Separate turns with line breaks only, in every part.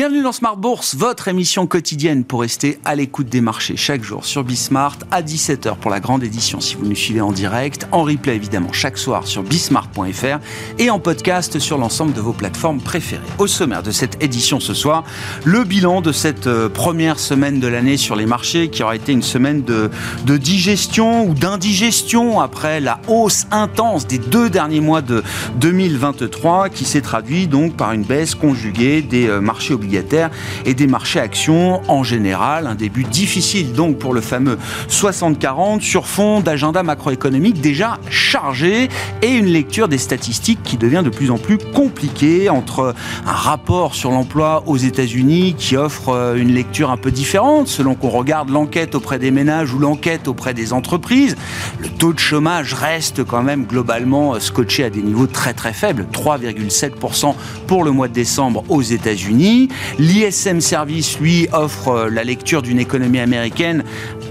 Bienvenue dans Smart Bourse, votre émission quotidienne pour rester à l'écoute des marchés chaque jour sur Bismart à 17h pour la grande édition si vous nous suivez en direct, en replay évidemment chaque soir sur bismart.fr et en podcast sur l'ensemble de vos plateformes préférées. Au sommaire de cette édition ce soir, le bilan de cette euh, première semaine de l'année sur les marchés qui aura été une semaine de, de digestion ou d'indigestion après la hausse intense des deux derniers mois de 2023 qui s'est traduit donc par une baisse conjuguée des euh, marchés obligataires et des marchés actions en général. Un début difficile donc pour le fameux 60-40 sur fond d'agenda macroéconomique déjà chargé et une lecture des statistiques qui devient de plus en plus compliquée entre un rapport sur l'emploi aux États-Unis qui offre euh, une lecture un peu différente selon qu'on regarde l'enquête auprès des ménages ou l'enquête auprès des entreprises. Le taux de chômage reste quand même globalement euh, scotché à des niveaux très très faibles, 3,7% pour le mois de décembre aux États-Unis. L'ISM Service, lui, offre euh, la lecture d'une économie américaine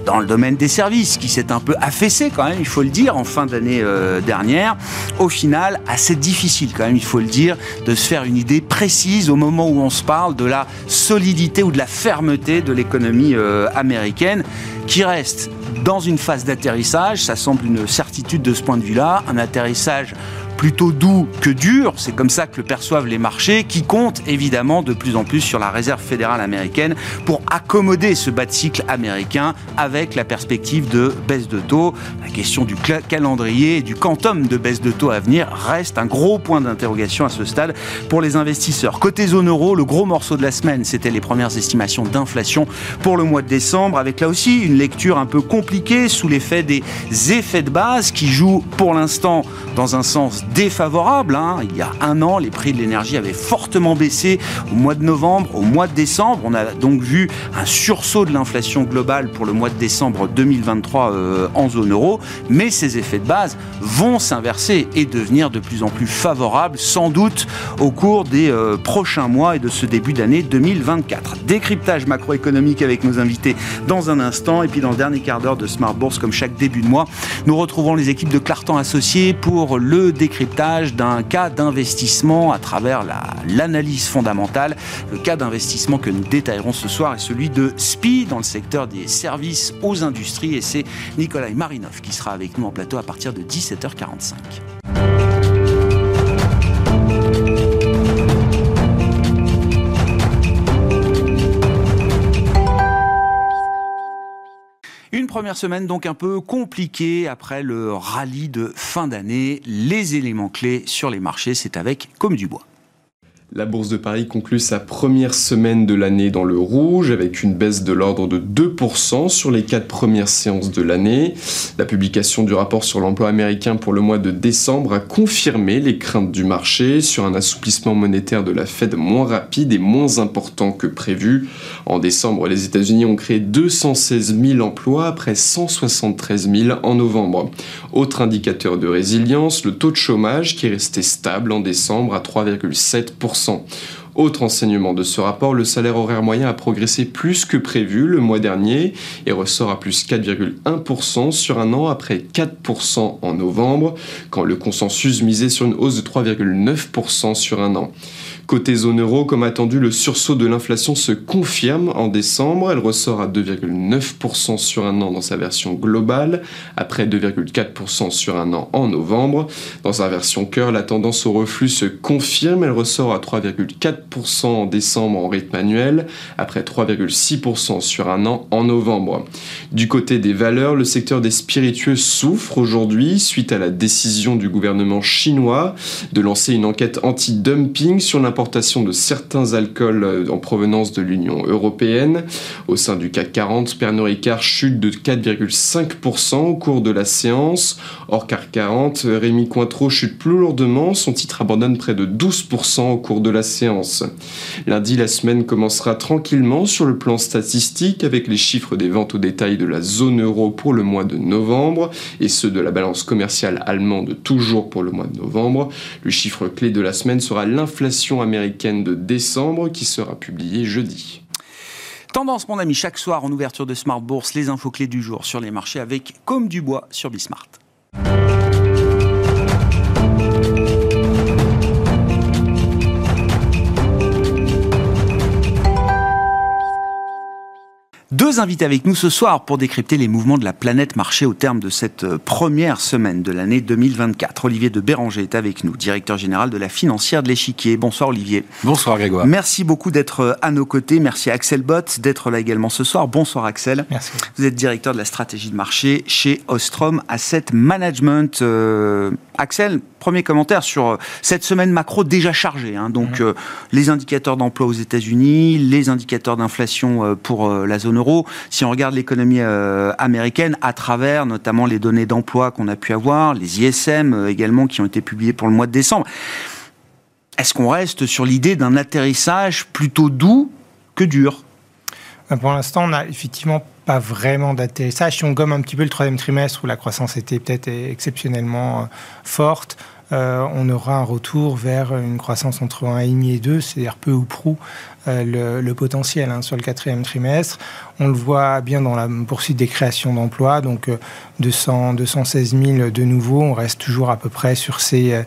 dans le domaine des services, qui s'est un peu affaissé quand même, il faut le dire, en fin d'année euh, dernière. Au final, assez difficile quand même, il faut le dire, de se faire une idée précise au moment où on se parle de la solidité ou de la fermeté de l'économie euh, américaine, qui reste dans une phase d'atterrissage. Ça semble une certitude de ce point de vue-là, un atterrissage plutôt doux que dur, c'est comme ça que le perçoivent les marchés, qui comptent évidemment de plus en plus sur la réserve fédérale américaine pour accommoder ce bas de cycle américain avec la perspective de baisse de taux. La question du calendrier et du quantum de baisse de taux à venir reste un gros point d'interrogation à ce stade pour les investisseurs. Côté zone euro, le gros morceau de la semaine, c'était les premières estimations d'inflation pour le mois de décembre, avec là aussi une lecture un peu compliquée sous l'effet des effets de base qui jouent pour l'instant dans un sens défavorable. Hein. Il y a un an, les prix de l'énergie avaient fortement baissé au mois de novembre, au mois de décembre. On a donc vu un sursaut de l'inflation globale pour le mois de décembre 2023 euh, en zone euro. Mais ces effets de base vont s'inverser et devenir de plus en plus favorables, sans doute au cours des euh, prochains mois et de ce début d'année 2024. Décryptage macroéconomique avec nos invités dans un instant. Et puis dans le dernier quart d'heure de Smart Bourse, comme chaque début de mois, nous retrouvons les équipes de Clartan Associés pour le décryptage d'un cas d'investissement à travers l'analyse fondamentale. Le cas d'investissement que nous détaillerons ce soir est celui de SPI dans le secteur des services aux industries et c'est Nikolai Marinov qui sera avec nous en plateau à partir de 17h45. Première semaine donc un peu compliquée après le rallye de fin d'année. Les éléments clés sur les marchés, c'est avec Comme du Bois.
La Bourse de Paris conclut sa première semaine de l'année dans le rouge avec une baisse de l'ordre de 2% sur les quatre premières séances de l'année. La publication du rapport sur l'emploi américain pour le mois de décembre a confirmé les craintes du marché sur un assouplissement monétaire de la Fed moins rapide et moins important que prévu. En décembre, les États-Unis ont créé 216 000 emplois après 173 000 en novembre. Autre indicateur de résilience, le taux de chômage qui est resté stable en décembre à 3,7%. Autre enseignement de ce rapport, le salaire horaire moyen a progressé plus que prévu le mois dernier et ressort à plus 4,1% sur un an après 4% en novembre, quand le consensus misait sur une hausse de 3,9% sur un an. Côté zone euro, comme attendu, le sursaut de l'inflation se confirme en décembre. Elle ressort à 2,9% sur un an dans sa version globale, après 2,4% sur un an en novembre. Dans sa version cœur, la tendance au reflux se confirme. Elle ressort à 3,4% en décembre en rythme annuel, après 3,6% sur un an en novembre. Du côté des valeurs, le secteur des spiritueux souffre aujourd'hui suite à la décision du gouvernement chinois de lancer une enquête anti-dumping sur l'importance de certains alcools euh, en provenance de l'Union européenne. Au sein du CAC 40, Pernod Ricard chute de 4,5% au cours de la séance. Hors CAC 40, Rémi Cointreau chute plus lourdement, son titre abandonne près de 12% au cours de la séance. Lundi, la semaine commencera tranquillement sur le plan statistique avec les chiffres des ventes au détail de la zone euro pour le mois de novembre et ceux de la balance commerciale allemande toujours pour le mois de novembre. Le chiffre clé de la semaine sera l'inflation américaine de décembre qui sera publiée jeudi.
Tendance, mon ami, chaque soir en ouverture de Smart Bourse, les infos clés du jour sur les marchés avec Comme du Bois sur Bismart. Deux invités avec nous ce soir pour décrypter les mouvements de la planète marché au terme de cette euh, première semaine de l'année 2024. Olivier de Béranger est avec nous, directeur général de la financière de l'échiquier. Bonsoir Olivier.
Bonsoir Grégoire.
Merci beaucoup d'être euh, à nos côtés. Merci à Axel Bott d'être là également ce soir. Bonsoir Axel.
Merci.
Vous êtes directeur de la stratégie de marché chez Ostrom Asset Management. Euh, Axel, premier commentaire sur cette semaine macro déjà chargée. Hein. donc mhm. les indicateurs d'emploi aux États-Unis, les indicateurs d'inflation pour la zone Si on regarde l'économie américaine à travers notamment les données d'emploi qu'on a pu avoir, les ISM également qui ont été publiés pour le mois de décembre. Est-ce qu'on reste sur l'idée d'un atterrissage plutôt doux que dur?
Ben, Pour l'instant, on n'a effectivement pas vraiment d'atterrissage. Si on gomme un petit peu le troisième trimestre où la croissance était peut-être exceptionnellement euh, forte, euh, on aura un retour vers une croissance entre 1,5 et 2, c'est-à-dire peu ou prou euh, le, potentiel hein, sur le quatrième trimestre. On le voit bien dans la poursuite des créations d'emplois, donc 200, 216 000 de nouveaux, on reste toujours à peu près sur ces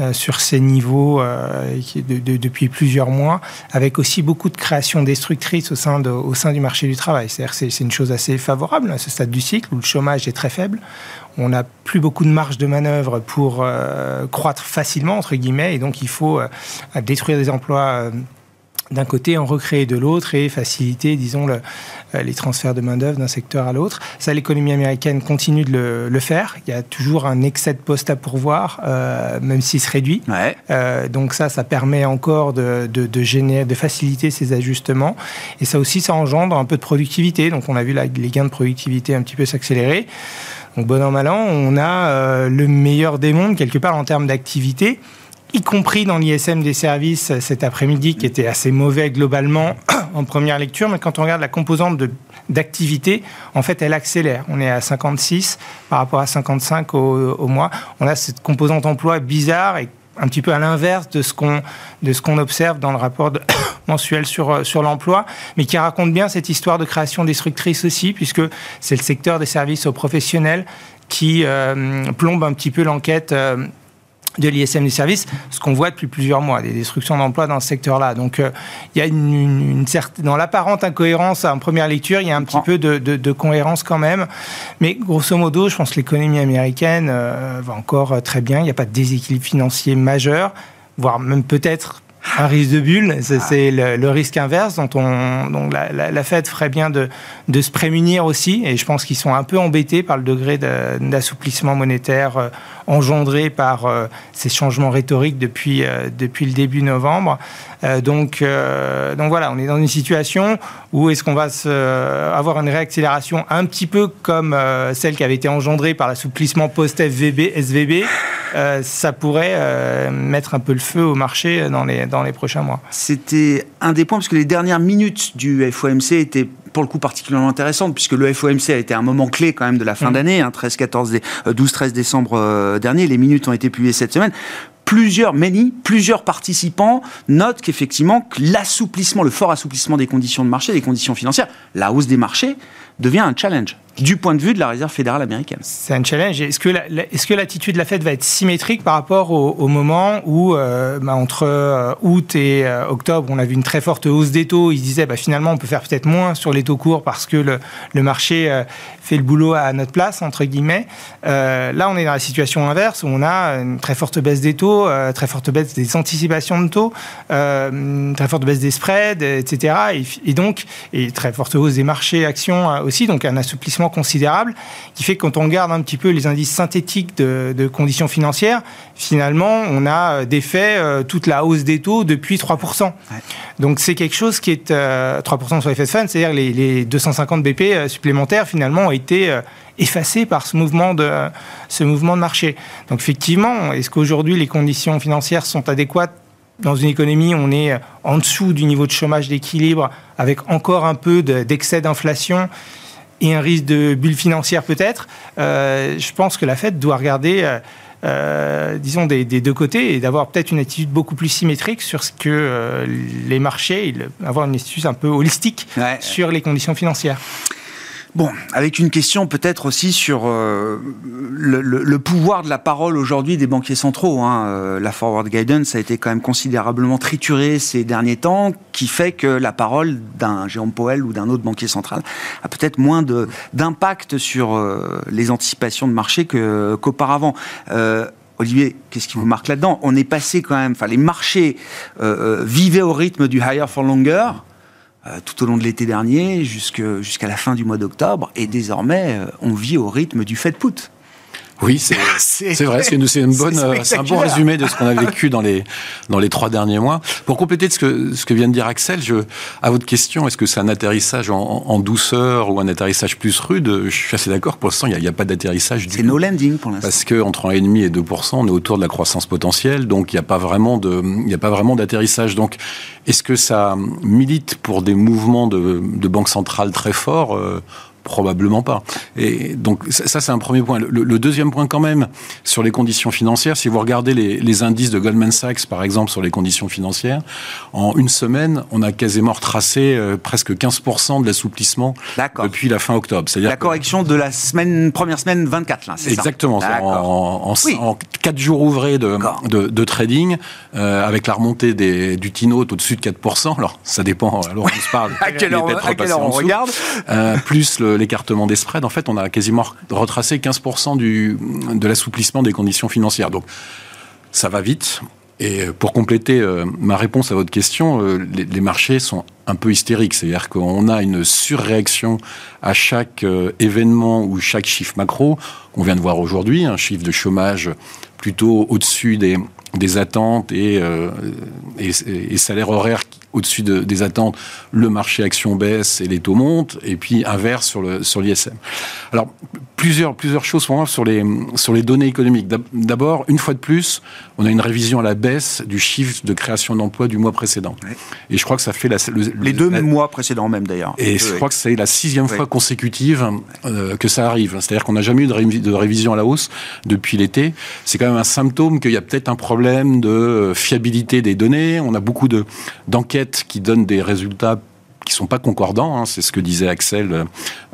euh, sur ces niveaux depuis plusieurs mois, avec aussi beaucoup de créations destructrices au sein, du marché du travail. C'est-à-dire c'est une chose assez favorable à ce stade du cycle où le chômage est très faible. On n'a plus beaucoup de marge de manœuvre pour euh, croître facilement, entre guillemets, et donc il faut détruire des emplois d'un côté, en recréer de l'autre et faciliter, disons, le, euh, les transferts de main-d'œuvre d'un secteur à l'autre. Ça, l'économie américaine continue de le, faire. Il y a toujours un excès de postes à pourvoir, euh, même s'il se réduit. Euh, donc, ça, ça permet encore de, de, de, générer, de faciliter ces ajustements. Et ça aussi, ça engendre un peu de productivité. Donc, on a vu les gains de productivité un petit peu s'accélérer. Bon an, mal an, on a le meilleur des mondes, quelque part, en termes d'activité y compris dans l'ISM des services cet après-midi, qui était assez mauvais globalement en première lecture, mais quand on regarde la composante d'activité, en fait, elle accélère. On est à 56 par rapport à 55 au, au mois. On a cette composante emploi bizarre et un petit peu à l'inverse de ce qu'on de ce qu'on observe dans le rapport mensuel sur sur l'emploi, mais qui raconte bien cette histoire de création destructrice aussi, puisque c'est le secteur des services aux professionnels qui euh, plombe un petit peu l'enquête. Euh, de l'ISM des services, ce qu'on voit depuis plusieurs mois, des destructions d'emplois dans ce secteur-là. Donc euh, il y a une, certaine, dans l'apparente incohérence en première lecture, il y a un petit peu de, cohérence quand même. Mais grosso modo, je pense que l'économie américaine euh, va encore euh, très bien. Il n'y a pas de déséquilibre financier majeur, voire même peut-être un risque de bulle, c'est le, risque inverse dont, on, la, la, Fed ferait bien de, de, se prémunir aussi. Et je pense qu'ils sont un peu embêtés par le degré d'assouplissement monétaire engendré par euh, ces changements rhétoriques depuis, euh, depuis le début novembre. Euh, donc, donc voilà, on est dans une situation où est-ce qu'on va se, avoir une réaccélération un petit peu comme celle qui avait été engendrée par l'assouplissement post-SVB, SVB. ça pourrait mettre un peu le feu au marché dans les, dans les prochains mois.
C'était un des points, parce que les dernières minutes du FOMC étaient pour le coup particulièrement intéressantes, puisque le FOMC a été un moment clé quand même de la fin mmh. d'année, 13, 14, 12, 13 décembre dernier. Les minutes ont été publiées cette semaine plusieurs, many, plusieurs participants notent qu'effectivement, l'assouplissement, le fort assouplissement des conditions de marché, des conditions financières, la hausse des marchés devient un challenge du point de vue de la réserve fédérale américaine.
C'est un challenge. Est-ce que, l'attitude de la Fed va être symétrique par rapport au, moment où, euh, bah, entre euh, août et euh, octobre, on a vu une très forte hausse des taux Ils disaient, bah, finalement, on peut faire peut-être moins sur les taux courts parce que le, marché fait le boulot à notre place, entre guillemets. là, on est dans la situation inverse où on a une très forte baisse des taux, très forte baisse des anticipations de taux, très forte baisse des spreads, etc. Et, et, donc, et très forte hausse des marchés actions aussi, donc un assouplissement considérable, qui fait que quand on regarde un petit peu les indices synthétiques de, conditions financières, finalement, on a euh, défait euh, toute la hausse des taux depuis 3%. Donc c'est quelque chose qui est 3% euh, sur les Fed Funds, c'est-à-dire les, les 250 BP supplémentaires finalement ont été effacés par ce mouvement de, ce mouvement de marché. Donc effectivement, est-ce qu'aujourd'hui les conditions financières sont adéquates? Dans une économie, on est en dessous du niveau de chômage d'équilibre, avec encore un peu d'excès d'inflation et un risque de bulle financière peut-être, euh, je pense que la Fed doit regarder, euh, euh, disons, des, deux côtés et d'avoir peut-être une attitude beaucoup plus symétrique sur ce que les marchés, avoir une attitude un peu holistique sur les conditions financières.
Bon, avec une question peut-être aussi sur euh, le, pouvoir de la parole aujourd'hui des banquiers centraux. Hein. Euh, la forward guidance a été quand même considérablement triturée ces derniers temps, qui fait que la parole d'un Jérôme Powell ou d'un autre banquier central a peut-être moins d'impact sur euh, les anticipations de marché qu'auparavant. Olivier, qu'est-ce qui vous marque là-dedans? On est passé quand même, enfin les marchés vivaient au rythme du higher for longer. Euh, tout au long de l'été dernier jusqu'à la fin du mois d'octobre. Et désormais, euh, on vit au rythme du fait put.
Oui, c'est vrai, c'est une, une bonne, euh, un bon résumé de ce qu'on a vécu dans les dans les trois derniers mois. Pour compléter ce que ce que vient de dire Axel, je, à votre question, est-ce que c'est un atterrissage en, en, douceur ou un atterrissage plus rude Je suis assez d'accord. Pour l'instant, il n'y a, a, pas d'atterrissage.
C'est no landing pour l'instant.
Parce que entre 1,5 et 2 on est autour de la croissance potentielle, donc il n'y a pas vraiment de, il a pas vraiment d'atterrissage. Donc, est-ce que ça milite pour des mouvements de, de banque centrale très forts euh, Probablement pas. Et donc ça, c'est un premier point. Le, deuxième point quand même, sur les conditions financières, si vous regardez les, indices de Goldman Sachs, par exemple, sur les conditions financières, en une semaine, on a quasiment retracé euh, presque 15% de l'assouplissement depuis la fin octobre.
C'est-à-dire la correction de la semaine, première semaine 24, là, c'est
Exactement. En, en, 4 jours ouvrés de, de, trading, euh, avec la remontée des, du Tino au-dessus de 4%, alors ça dépend, alors on se parle.
à quelle heure, on regarde
euh, Plus le, l'écartement des spreads, en fait, on a quasiment retracé 15% du, de l'assouplissement des conditions financières. Donc, ça va vite. Et pour compléter euh, ma réponse à votre question, euh, les, marchés sont un peu hystériques. C'est-à-dire qu'on a une surréaction à chaque euh, événement ou chaque chiffre macro qu'on vient de voir aujourd'hui, un chiffre de chômage plutôt au-dessus des, des attentes et, euh, et, et, salaires horaires au-dessus de, des attentes, le marché action baisse et les taux montent, et puis inverse sur le sur l'ISM. Alors plusieurs plusieurs choses pour moi sur les sur les données économiques. D'abord, une fois de plus, on a une révision à la baisse du chiffre de création d'emplois du mois précédent. Et je crois que ça fait la,
les deux mois précédents même d'ailleurs.
Et je crois que c'est la sixième fois consécutive euh, que ça arrive. C'est-à-dire qu'on n'a jamais eu de, de révision à la hausse depuis l'été. C'est quand un symptôme qu'il y a peut-être un problème de fiabilité des données. On a beaucoup d'enquêtes qui donnent des résultats qui sont pas concordants, hein, c'est ce que disait Axel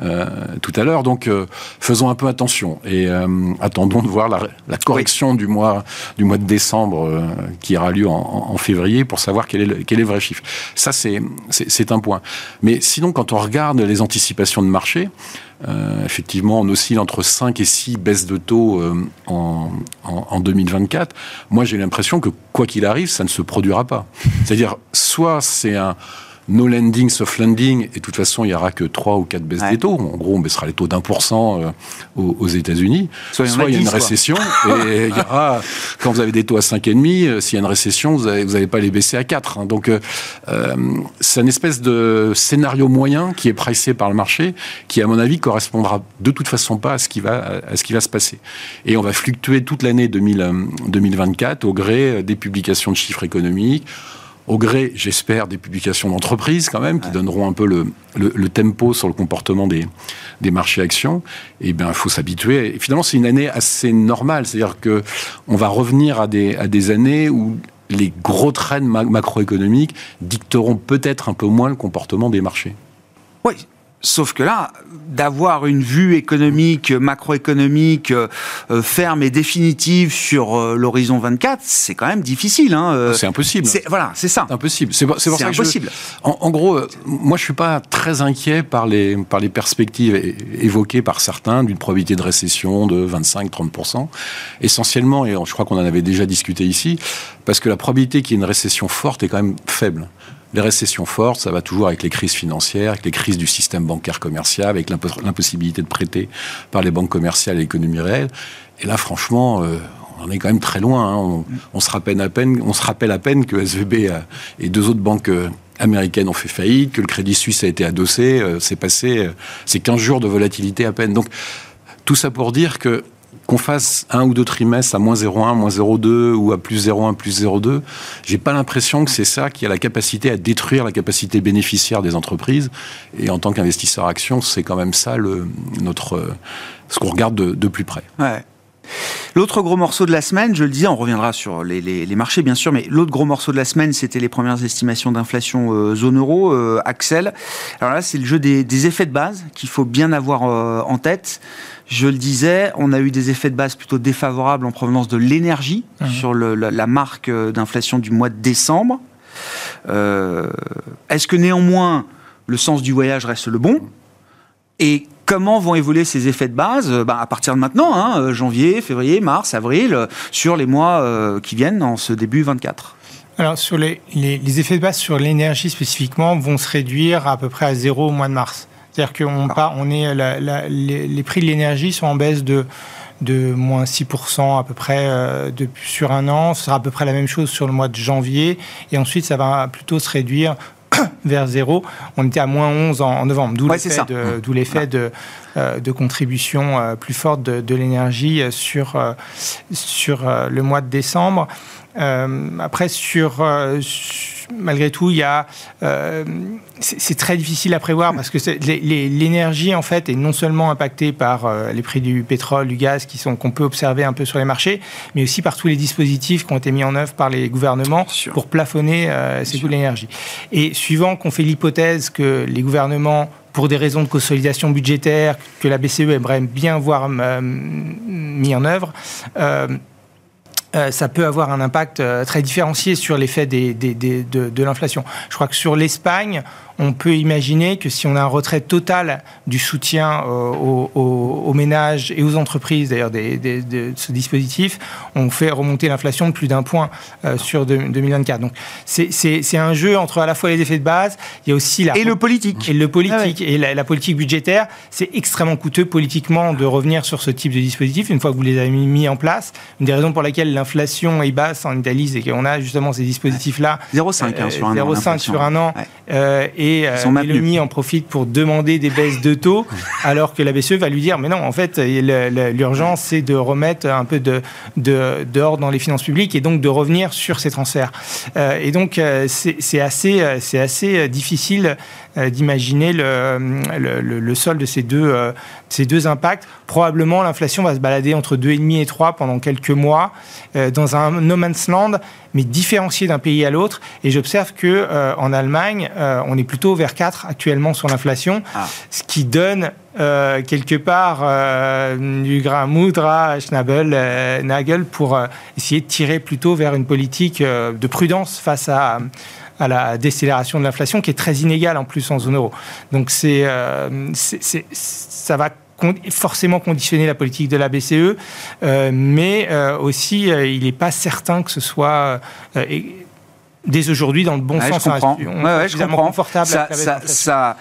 euh, tout à l'heure. Donc, euh, faisons un peu attention et euh, attendons de voir la, correction du mois du mois de décembre qui aura lieu en, février pour savoir quel est le, quel est vrai chiffre. Ça, c'est c'est un point. Mais sinon, quand on regarde les anticipations de marché, effectivement, on oscille entre 5 et 6 baisses de taux en, en 2024. Moi, j'ai l'impression que quoi qu'il arrive, ça ne se produira pas. C'est-à-dire, soit c'est un no lending, soft lending, et de toute façon, il n'y aura que 3 ou 4 baisses des taux. En gros, on baissera les taux d'un pour cent euh, aux, États-Unis. Soit, il y a une récession, et il y aura, quand vous avez des taux à 5,5, euh, s'il y a une récession, vous n'allez pas les baisser à 4. Hein. Donc, euh, c'est une espèce de scénario moyen qui est pricé par le marché, qui, à mon avis, correspondra de toute façon pas à ce qui va, à ce qui va se passer. Et on va fluctuer toute l'année 2024 au gré des publications de chiffres économiques, au gré, j'espère, des publications d'entreprises quand même, qui donneront un peu le, le, tempo sur le comportement des, des marchés actions. Et bien, il faut s'habituer. Et finalement, c'est une année assez normale, c'est-à-dire que on va revenir à des, à des années où les gros trends macroéconomiques dicteront peut-être un peu moins le comportement des marchés.
Oui, Sauf que là, d'avoir une vue économique, macroéconomique euh, euh, ferme et définitive sur euh, l'horizon 24, c'est quand même difficile. Hein,
c'est impossible.
Voilà, c'est ça.
Impossible. C'est pour, ça
impossible.
en, gros, moi, je suis pas très inquiet par les par les perspectives évoquées par certains d'une probabilité de récession de 25-30 essentiellement, et je crois qu'on en avait déjà discuté ici, parce que la probabilité qu'il y ait une récession forte est quand même faible. Les récessions fortes, ça va toujours avec les crises financières, avec les crises du système bancaire commercial, avec l'impossibilité de prêter par les banques commerciales et l'économie réelle. Et là, franchement, euh, on est quand même très loin. Hein. On, se rappelle à peine, on se rappelle à peine que SVB et deux autres banques euh, américaines ont fait faillite, que le Crédit Suisse a été adossé. Euh, c'est passé, c'est 15 jours de volatilité à peine. Donc, tout ça pour dire que qu'on fasse un ou deux trimestres à moins 0,1, moins 0,2 ou à plus 0,1, plus 0,2, j'ai pas l'impression que c'est ça qui a la capacité à détruire la capacité bénéficiaire des entreprises. Et en tant qu'investisseur action, c'est quand même ça le, notre, ce qu'on regarde de, plus près.
Ouais. L'autre gros morceau de la semaine, je le disais, on reviendra sur les, marchés bien sûr, mais l'autre gros morceau de la semaine, c'était les premières estimations d'inflation euh, zone euro, euh, Axel. Alors là, c'est le jeu des, effets de base qu'il faut bien avoir euh, en tête. Je le disais, on a eu des effets de base plutôt défavorables en provenance de l'énergie mmh. sur la, marque d'inflation du mois de décembre. Est-ce que néanmoins le sens du voyage reste le bon? Et comment vont évoluer ces effets de base euh, bah, à partir de maintenant, hein, euh, janvier, février, mars, avril, euh, sur les mois qui viennent en ce début 24
alors, sur les, les, effets de base sur l'énergie spécifiquement vont se réduire à peu près à zéro au mois de mars. C'est-à-dire qu'on on est, les, les, prix de l'énergie sont en baisse de, de moins 6% à peu près de, sur un an. Ce sera à peu près la même chose sur le mois de janvier. Et ensuite, ça va plutôt se réduire vers zéro. On était à moins 11 en, novembre, d'où l'effet de, euh, de, contribution euh, plus forte de, l'énergie sur, euh, sur le mois de décembre. Après, sur malgré tout, il y a, euh, c'est très difficile à prévoir parce que l'énergie en fait est non seulement impactée par euh, les prix du pétrole, du gaz qui sont qu'on peut observer un peu sur les marchés, mais aussi par tous les dispositifs qui ont été mis en œuvre par les gouvernements pour plafonner euh, ces coûts de l'énergie. Et suivant qu'on fait l'hypothèse que les gouvernements pour des raisons de consolidation budgétaire que la BCE aimerait bien voir mis en œuvre, euh, ça peut avoir un impact euh, très différencié sur l'effet de, l'inflation. Je crois que sur l'Espagne, on peut imaginer que si on a un retrait total du soutien euh, aux, ménages et aux entreprises, d'ailleurs, de ce dispositif, on fait remonter l'inflation de plus d'un point sur 2024. Donc, c'est un jeu entre à la fois les effets de base, il y a aussi la...
Et le politique.
Et le politique. Ah et la, politique budgétaire, c'est extrêmement coûteux politiquement de revenir sur ce type de dispositif une fois que vous les avez mis en place. Une des raisons pour laquelle l'inflation est basse en Italie, c'est qu'on a justement ces dispositifs-là.
0,5 hein, sur un an. 0,5
sur un an. Euh, et euh, Mélanie en profite pour demander des baisses de taux, alors que la BCE va lui dire, mais non, en fait, l'urgence, c'est de remettre un peu de, de, dans les finances publiques et donc de revenir sur ces transferts. Euh, et donc, euh, c'est assez, c'est assez difficile d'imaginer le, le, le, solde de ces deux, ces deux impacts. Probablement, l'inflation va se balader entre 2,5 et 3 pendant quelques mois dans un no man's land mais différencié d'un pays à l'autre. Et j'observe que euh, en Allemagne, euh, on est plutôt vers 4 actuellement sur l'inflation, ah. ce qui donne euh, quelque part du grain moudre à Schnabel, Nagel pour essayer de tirer plutôt vers une politique de prudence face à à la décélération de l'inflation qui est très inégale en plus en zone euro. Donc c'est, ça va forcément conditionner la politique de la BCE, euh, mais euh, aussi euh, il n'est pas certain que ce soit dès aujourd'hui dans le bon sens.
Je comprends. je comprends. Confortable ça, ça, ça,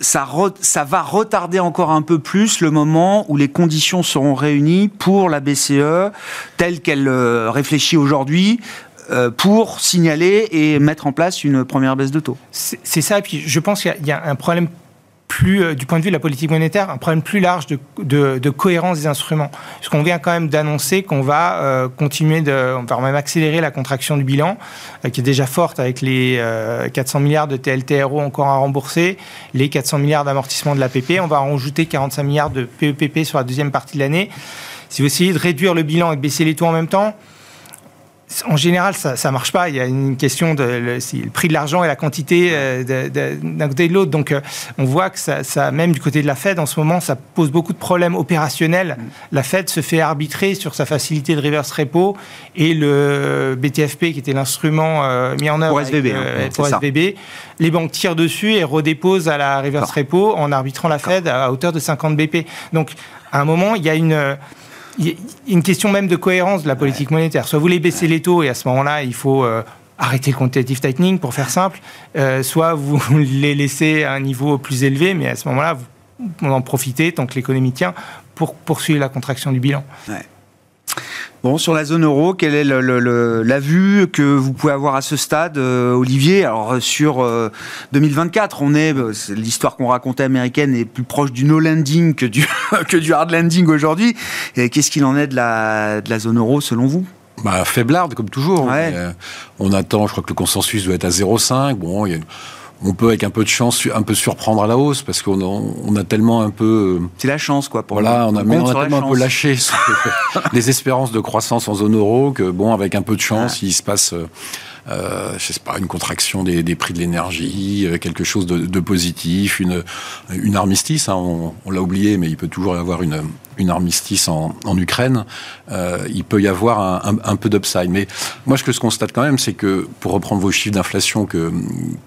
ça, ça, va retarder encore un peu plus le moment où les conditions seront réunies pour la BCE telle qu'elle réfléchit aujourd'hui pour signaler et mettre en place une première baisse de taux.
C'est ça. Et puis je pense qu'il y, a un problème plus, euh, du point de vue de la politique monétaire, un problème plus large de, cohérence des instruments. Puisqu'on vient quand même d'annoncer qu'on va euh, continuer on va même accélérer la contraction du bilan, euh, qui est déjà forte avec les 400 milliards de TLTRO encore à rembourser, les 400 milliards d'amortissement de l'APP. On va en rajouter 45 milliards de PEPP sur la deuxième partie de l'année. Si vous essayez de réduire le bilan et de baisser les taux en même temps, en général, ça ne marche pas. Il y a une question de le, prix de l'argent et la quantité euh, d'un côté et de l'autre. Donc, euh, on voit que ça, même du côté de la Fed, en ce moment, ça pose beaucoup de problèmes opérationnels. La Fed se fait arbitrer sur sa facilité de reverse repo et le BTFP, qui était l'instrument euh, mis en œuvre
pour SVB.
Hein, Les banques tirent dessus et redéposent à la reverse repo en arbitrant la Fed à hauteur de 50 BP. Donc, à un moment, il y a une il y a une question même de cohérence de la politique monétaire. Soit vous voulez baisser les taux et à ce moment-là, il faut euh, arrêter le quantitative tightening pour faire simple, euh, soit vous les laissez à un niveau plus élevé, mais à ce moment-là, vous en profitez tant que l'économie tient pour poursuivre la contraction du bilan.
Bon, sur la zone euro, quelle est la vue que vous pouvez avoir à ce stade, euh, Olivier? Alors euh, sur 2024, euh, on est, l'histoire qu'on racontait américaine est plus proche du no landing que du que du hard landing aujourd'hui. Qu'est-ce qu'il en est de la de la zone euro selon vous?
Bah, faiblarde comme toujours. on attend, je crois que le consensus doit être à 0,5. Bon, il y a on peut avec un peu de chance un peu surprendre à la hausse parce qu'on on a tellement un peu
c'est la chance quoi pour
voilà on a, on a tellement un peu lâché les espérances de croissance en zone euro que bon avec un peu de chance il se passe euh, je sais pas, une contraction des, des prix de l'énergie, euh, quelque chose de, de, positif, une, une armistice. Hein, on, on l'a oublié, mais il peut toujours y avoir une, une armistice en, en Ukraine. Euh, il peut y avoir un, un, un peu d'upside. Mais moi, ce que je constate quand même, c'est que pour reprendre vos chiffres d'inflation que,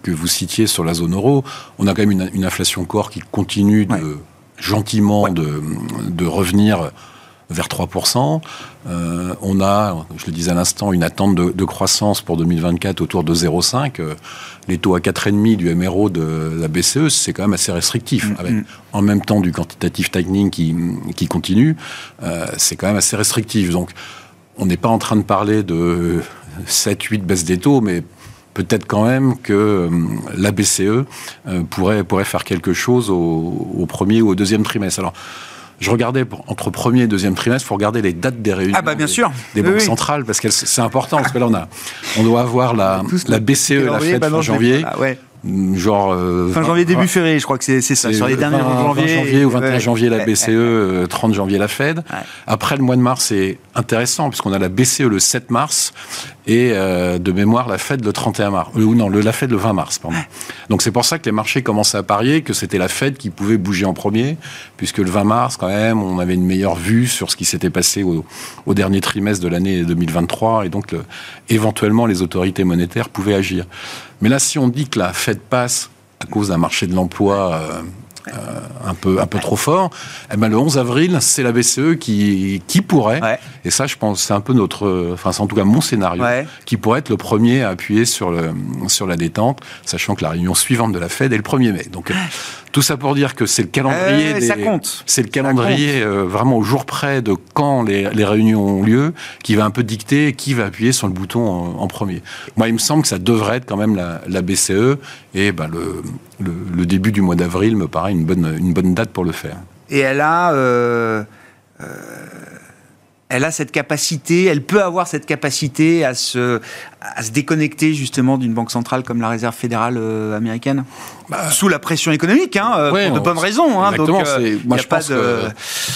que vous citiez sur la zone euro, on a quand même une, une inflation corps qui continue de ouais. gentiment ouais. de, de revenir vers 3%. Euh, on a, je le disais à l'instant, une attente de, de, croissance pour 2024 autour de 0,5. Euh, les taux à 4,5 du MRO de la BCE, c'est quand même assez restrictif. Mm -hmm. Avec en même temps du quantitative tightening qui, qui continue, euh, c'est quand même assez restrictif. Donc, on n'est pas en train de parler de 7, 8 baisses des taux, mais peut-être quand même que euh, la BCE euh, pourrait, pourrait faire quelque chose au, au premier ou au deuxième trimestre. Alors, je regardais pour, entre premier et deuxième trimestre, faut regarder les dates des réunions
ah bah bien
des,
sûr.
des banques
oui.
centrales, parce que c'est important, parce que là, on, a, on doit avoir la, la BCE la Fed fin janvier.
Ah ouais
genre euh,
fin janvier début février je crois que c'est ça sur les derniers
20,
janvier,
20 janvier ou 21 ouais. janvier la BCE euh, 30 janvier la Fed ouais. après le mois de mars c'est intéressant puisqu'on a la BCE le 7 mars et euh, de mémoire la Fed le 31 mars ou non le, la Fed le 20 mars pardon. donc c'est pour ça que les marchés commençaient à parier que c'était la Fed qui pouvait bouger en premier puisque le 20 mars quand même on avait une meilleure vue sur ce qui s'était passé au, au, dernier trimestre de l'année 2023 et donc le, éventuellement les autorités monétaires pouvaient agir mais là, si on dit que la Fed passe à cause d'un marché de l'emploi euh, euh, un peu un peu trop fort, eh ben le 11 avril, c'est la BCE qui qui pourrait, ouais. et ça, je pense, c'est un peu notre, enfin, c'est en tout cas mon scénario, ouais. qui pourrait être le premier à appuyer sur le sur la détente, sachant que la réunion suivante de la Fed est le 1er mai. Donc tout ça pour dire que c'est le calendrier,
euh,
des,
ça compte.
C'est le calendrier euh, vraiment au jour près de quand les, les, réunions ont lieu, qui va un peu dicter qui va appuyer sur le bouton en, en premier. Moi, il me semble que ça devrait être quand même la, la BCE, et ben le, le, le début du mois d'avril me paraît une bonne une bonne date pour le faire.
Et elle a euh, elle a cette capacité, elle peut avoir cette capacité à se, à se déconnecter justement d'une banque centrale comme la Réserve fédérale euh, américaine? Bah, Sous la pression économique, hein, euh, ouais, pour de bonnes raisons. Hein,
exactement, donc, euh, moi, je pense de... que,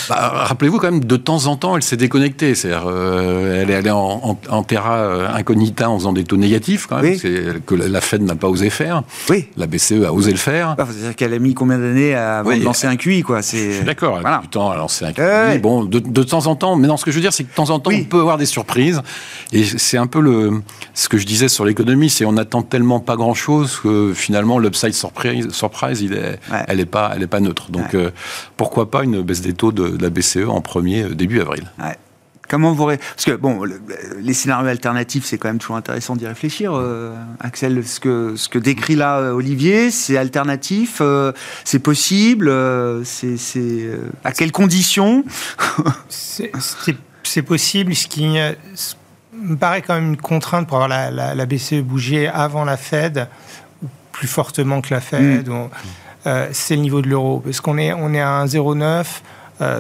bah, rappelez-vous quand même, de temps en temps, elle s'est déconnectée. C'est-à-dire, euh, elle est allée en, en, en, terra incognita en faisant des taux négatifs, quand même, oui. que la Fed n'a pas osé faire.
Oui.
La BCE a osé le faire.
Bah, C'est-à-dire qu'elle a mis combien d'années à oui, lancer un QI, quoi.
Je suis d'accord, voilà. a du temps à lancer un QI. Bon, de, de, temps en temps, mais non, ce que je veux dire, c'est que de temps en temps, oui. on peut avoir des surprises. Et c'est un peu le, ce que je disais sur l'économie, c'est on attend tellement pas grand-chose que finalement, l'upside surprise, surprise il est, ouais. elle n'est pas, elle est pas neutre. Donc, ouais. euh, pourquoi pas une baisse des taux de, de la BCE en premier euh, début avril?
Ouais. Comment vous parce que bon, le, les scénarios alternatifs, c'est quand même toujours intéressant d'y réfléchir. Euh, Axel, ce que ce que décrit là euh, Olivier, c'est alternatif, euh, c'est possible, euh, c'est à quelles conditions?
C'est possible. Ce qui me paraît quand même une contrainte pour avoir la, la, la BCE bouger avant la Fed, ou plus fortement que la Fed. Mmh. c'est le niveau de l'euro, parce qu'on est on est à 1,09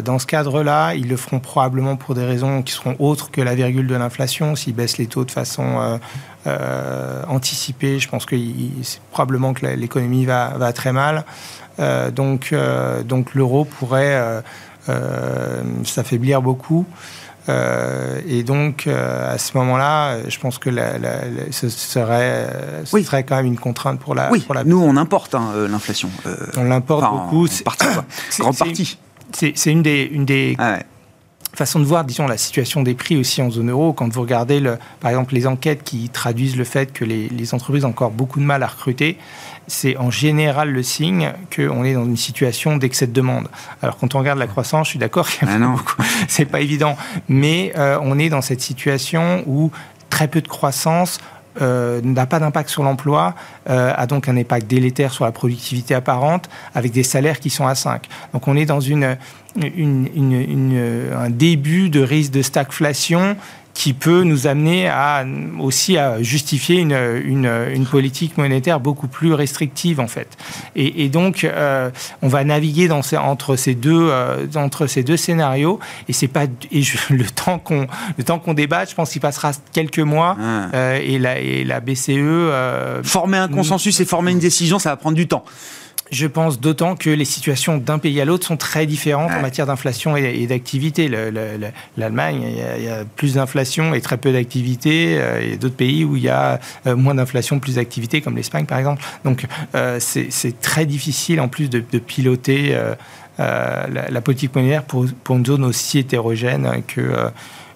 dans ce cadre-là, ils le feront probablement pour des raisons qui seront autres que la virgule de l'inflation. S'ils baissent les taux de façon euh, euh, anticipée, je pense que c'est probablement que l'économie va, va, très mal. Euh, donc, donc l'euro pourrait s'affaiblir beaucoup. Euh, et donc, euh, à ce moment-là, je pense que la, la, la, ce, serait, ce
oui.
serait quand même une contrainte pour la.
Oui,
pour
nous, on importe hein, l'inflation.
Euh, on l'importe enfin, beaucoup.
En partie, quoi. Grande partie
c'est une des, une des
ah ouais.
façons de voir, disons, la situation des prix aussi en zone euro. Quand vous regardez, le, par exemple, les enquêtes qui traduisent le fait que les, les entreprises ont encore beaucoup de mal à recruter, c'est en général le signe qu'on est dans une situation d'excès de demande. Alors, quand on regarde la croissance, je suis d'accord,
ah
c'est pas évident, mais euh, on est dans cette situation où très peu de croissance, euh, n'a pas d'impact sur l'emploi, euh, a donc un impact délétère sur la productivité apparente, avec des salaires qui sont à 5. Donc on est dans une, une, un début de risque de stagflation qui peut nous amener à aussi à justifier une, une, une politique monétaire beaucoup plus restrictive en fait. Et, et donc euh, on va naviguer dans ces, entre ces deux euh, entre ces deux scénarios et c'est pas et le temps qu'on le temps qu'on débatte, je pense qu'il passera quelques mois ah. euh, et, la, et la BCE euh,
former un consensus et former une décision, ça va prendre du temps.
Je pense d'autant que les situations d'un pays à l'autre sont très différentes en matière d'inflation et, d'activité. L'Allemagne, il, y a plus d'inflation et très peu d'activité. Euh, il y a d'autres pays où il y a euh, moins d'inflation, plus d'activité, comme l'Espagne par exemple. Donc euh, c'est très difficile en plus de, piloter la, politique monétaire pour, pour, une zone aussi hétérogène que euh,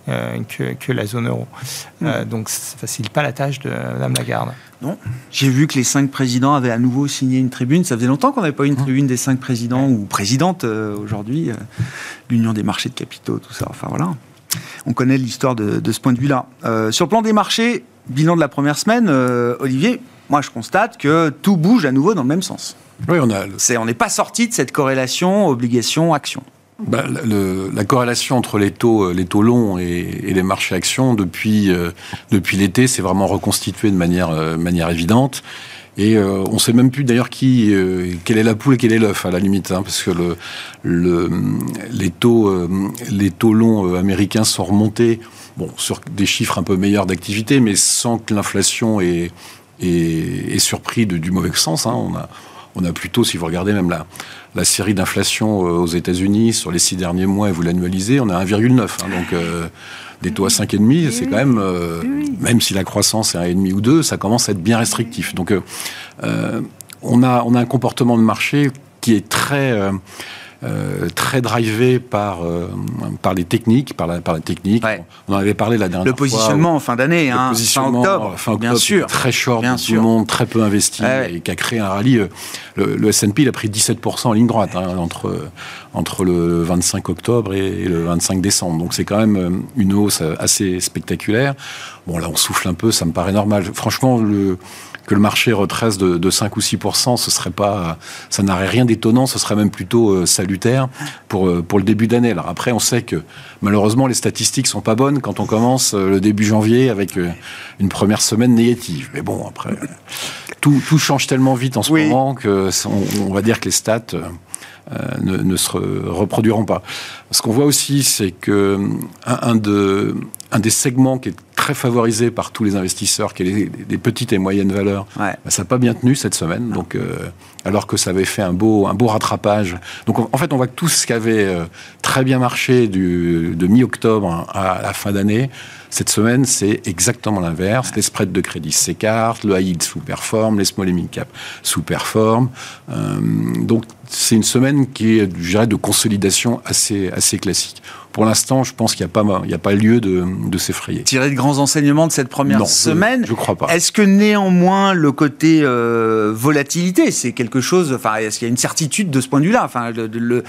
que, la zone euro. Euh, hmm. donc ça ne facilite pas la tâche de Mme Lagarde.
Non. J'ai vu que les cinq présidents avaient à nouveau signé une tribune. Ça faisait longtemps qu'on n'avait pas eu une hmm. tribune des cinq présidents ou présidentes euh, aujourd'hui. L'Union des marchés de capitaux, tout ça. Enfin voilà. On connaît l'histoire de, ce point de vue-là. sur le plan des marchés, bilan de la première semaine, Olivier, moi je constate que tout bouge à nouveau dans le même sens.
Oui, on a.
on n'est pas sorti de cette corrélation obligation-action.
Bah, la corrélation entre les taux, euh, les taux longs et, les marchés actions depuis, euh, depuis l'été s'est vraiment reconstituée de manière, euh, manière évidente. Et on ne sait même plus d'ailleurs qui, quelle est la poule et quel est l'œuf à la limite, hein, parce que le, le, les, taux, les taux longs américains sont remontés, bon, sur des chiffres un peu meilleurs d'activité, mais sans que l'inflation ait, ait, surpris de, du mauvais sens. Hein. On a, on a plutôt, si vous regardez même la, la série d'inflation euh, aux États-Unis sur les six derniers mois et vous l'annualisez, on à 1,9. Hein, donc euh, des taux à 5,5, c'est quand même, euh, même si la croissance est à 1,5 ou 2, ça commence à être bien restrictif. Donc on, a, on a un comportement de marché qui est très euh, très drivé par, euh, par les techniques, par la, par la technique. On en avait parlé la dernière
fois. Le positionnement en fin d'année, hein, fin octobre, fin octobre, bien sûr.
Très short, bien tout le monde, très peu investi et qui a créé un rallye. Euh, le, le S&P, il a pris 17% en ligne droite hein, entre, entre le 25 octobre et le 25 décembre. Donc c'est quand même une hausse assez spectaculaire. Bon, là, on souffle un peu, ça me paraît normal. Franchement, le que le marché retrace de, 5 ou 6 ce serait pas, ça n'aurait rien d'étonnant, ce serait même plutôt euh, salutaire pour, euh, pour le début d'année. Alors après, on sait que malheureusement, les statistiques sont pas bonnes quand on commence euh, le début janvier avec une première semaine négative. Mais bon, après, tout, tout change tellement vite en ce moment que on, va dire que les stats ne, ne, se reproduiront pas. Ce qu'on voit aussi, c'est que un, de, un des segments qui est très favorisé par tous les investisseurs, qui est les, petites et moyennes valeurs, bah, ça n'a pas bien tenu cette semaine. Donc, euh, alors que ça avait fait un beau, un beau rattrapage. Donc, en fait, on voit que tout ce qui avait euh, très bien marché du, de mi-octobre à la fin d'année, cette semaine, c'est exactement l'inverse. Les spreads de crédit s'écartent, le high yield sous-performe, les small et mid cap sous-performent. Euh, donc, c'est une semaine qui est, je dirais, de consolidation assez, assez classique pour l'instant, je pense qu'il n'y a, pas, il a pas lieu de, de s'effrayer.
Tirer de grands enseignements de cette première semaine
Je ne crois pas.
Est-ce que néanmoins, le côté euh, volatilité, c'est quelque chose. Enfin, est-ce qu'il y a une certitude de ce point de vue-là? Enfin, le,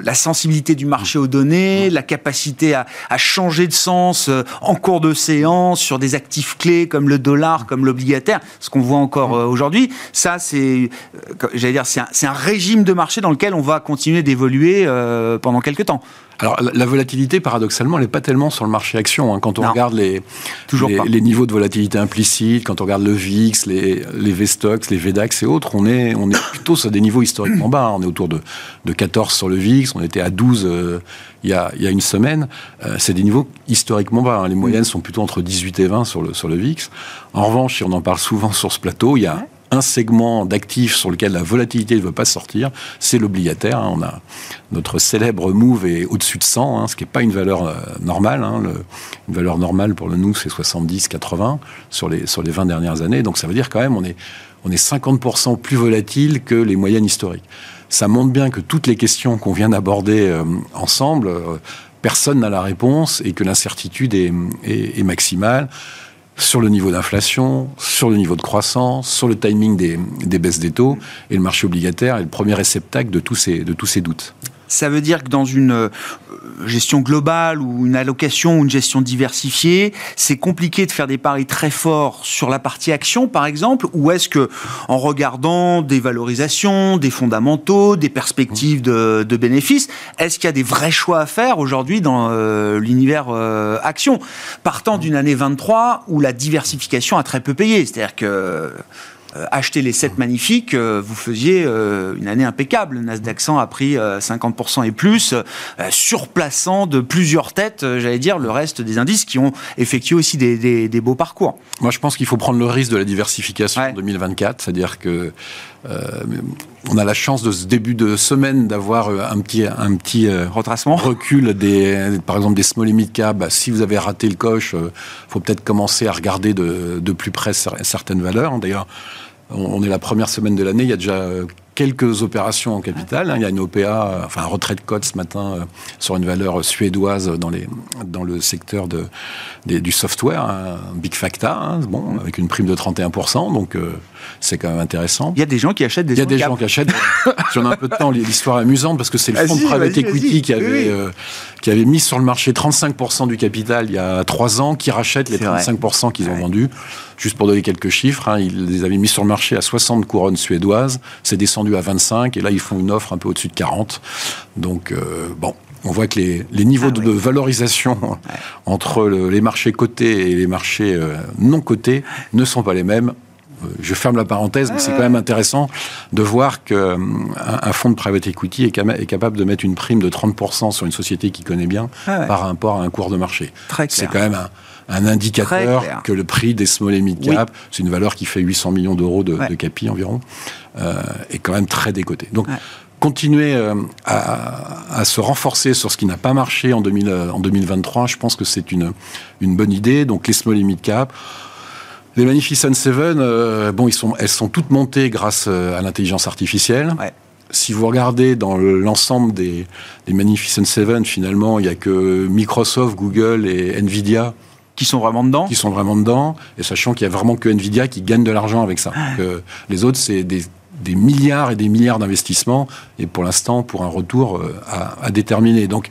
la sensibilité du marché aux données, la capacité à, à changer de sens euh, en cours de séance sur des actifs clés comme le dollar, comme l'obligataire, ce qu'on voit encore euh, aujourd'hui, ça, c'est, j'allais dire, c'est un, un, régime de marché dans lequel on va continuer d'évoluer pendant quelques temps.
Alors la volatilité, paradoxalement, elle n'est pas tellement sur le marché action. Hein. Quand on regarde les,
Toujours
les, les, niveaux de volatilité implicites, quand on regarde le VIX, les, les VSTOX, les VDAX et autres, on est, on est plutôt sur des niveaux historiquement bas. Hein. On est autour de, de 14 sur le VIX, on était à 12 euh, il, y a, il y a une semaine. Euh, c'est des niveaux historiquement bas. Hein. Les moyennes sont plutôt entre 18 et 20 sur le, sur le VIX. En revanche, si on en parle souvent sur ce plateau, il y a un segment d'actifs sur lequel la volatilité ne veut pas sortir, c'est l'obligataire. Hein. On a notre célèbre move est au-dessus de 100, hein, ce qui n'est pas une valeur euh, normale. Hein. une valeur normale pour le nous, c'est 70-80 sur les, sur les 20 dernières années. Donc ça veut dire quand même on est, on est 50% plus volatile que les moyennes historiques. Ça montre bien que toutes les questions qu'on vient d'aborder euh, ensemble, euh, personne n'a la réponse et que l'incertitude est maximale sur le niveau d'inflation, sur le niveau de croissance, sur le timing des, baisses des taux. Et le marché obligataire est le premier réceptacle de tous ces, de tous ces doutes.
Ça veut dire que dans une euh, gestion globale ou une allocation ou une gestion diversifiée, c'est compliqué de faire des paris très forts sur la partie action, par exemple, ou est-ce que, en regardant des valorisations, des fondamentaux, des perspectives de, bénéfices, est-ce qu'il y a des vrais choix à faire aujourd'hui dans euh, l'univers euh, action, partant d'une année 23 où la diversification a très peu payé, c'est-à-dire que acheter les 7 magnifiques, euh, vous faisiez euh, une année impeccable. Le Nasdaq 100 a pris 50% et plus, surplaçant de plusieurs têtes, j'allais dire, le reste des indices qui ont effectué aussi des, beaux parcours.
Moi, je pense qu'il faut prendre le risque de la diversification en 2024, c'est-à-dire que on a la chance de ce début de semaine d'avoir un petit, un petit retracement, recul des, par exemple des small et mid cap. Bah, si vous avez raté le coche, il faut peut-être commencer à regarder de, de plus près certaines valeurs. D'ailleurs, on est la première semaine de l'année, il y a déjà euh, quelques opérations en capital. Hein. Il y a une OPA, enfin un retrait de cote ce matin euh, sur une valeur suédoise dans, les, dans le secteur de, du software, hein, Big Facta, hein, bon, avec une prime de 31%, donc euh, c'est quand même intéressant.
Il y a des gens qui achètent des
Il y a des gens qui achètent. si on a un peu de temps, l'histoire est amusante parce que c'est le fonds de private equity qui avait, euh, qui avait mis sur le marché 35% du capital il y a trois ans, qui rachète les 35% qu'ils ont vendus. Juste pour donner quelques chiffres, ils les avaient mis sur le marché à 60 couronnes suédoises, c'est descendu à 25 et là ils font une offre un peu au-dessus de 40. Donc euh, bon, on voit que les, niveaux ah de, valorisation entre les marchés cotés et les marchés euh, non cotés ne sont pas les mêmes. Euh, je ferme la parenthèse, mais c'est quand même intéressant de voir qu'un un fonds de private equity est, est, capable de mettre une prime de 30% sur une société qui connaît bien ah par rapport à un cours de marché. C'est quand même un, un indicateur que le prix des small et mid cap, c'est une valeur qui fait 800 millions d'euros de, capi environ, euh, est quand même très décoté. Donc, continuer euh, à, se renforcer sur ce qui n'a pas marché en, 2000, euh, en 2023, je pense que c'est une, une bonne idée. Donc, les small et mid cap. Les Magnificent Seven, bon, ils sont, elles sont toutes montées grâce à l'intelligence artificielle. si vous regardez dans l'ensemble des, des, Magnificent Seven, finalement, il n'y a que Microsoft, Google et Nvidia
qui sont vraiment dedans?
Qui sont vraiment dedans, et sachant qu'il n'y a vraiment que Nvidia qui gagne de l'argent avec ça. Ah. les autres, c'est des, milliards et des milliards d'investissements, et pour l'instant, pour un retour euh, à, déterminer. Donc,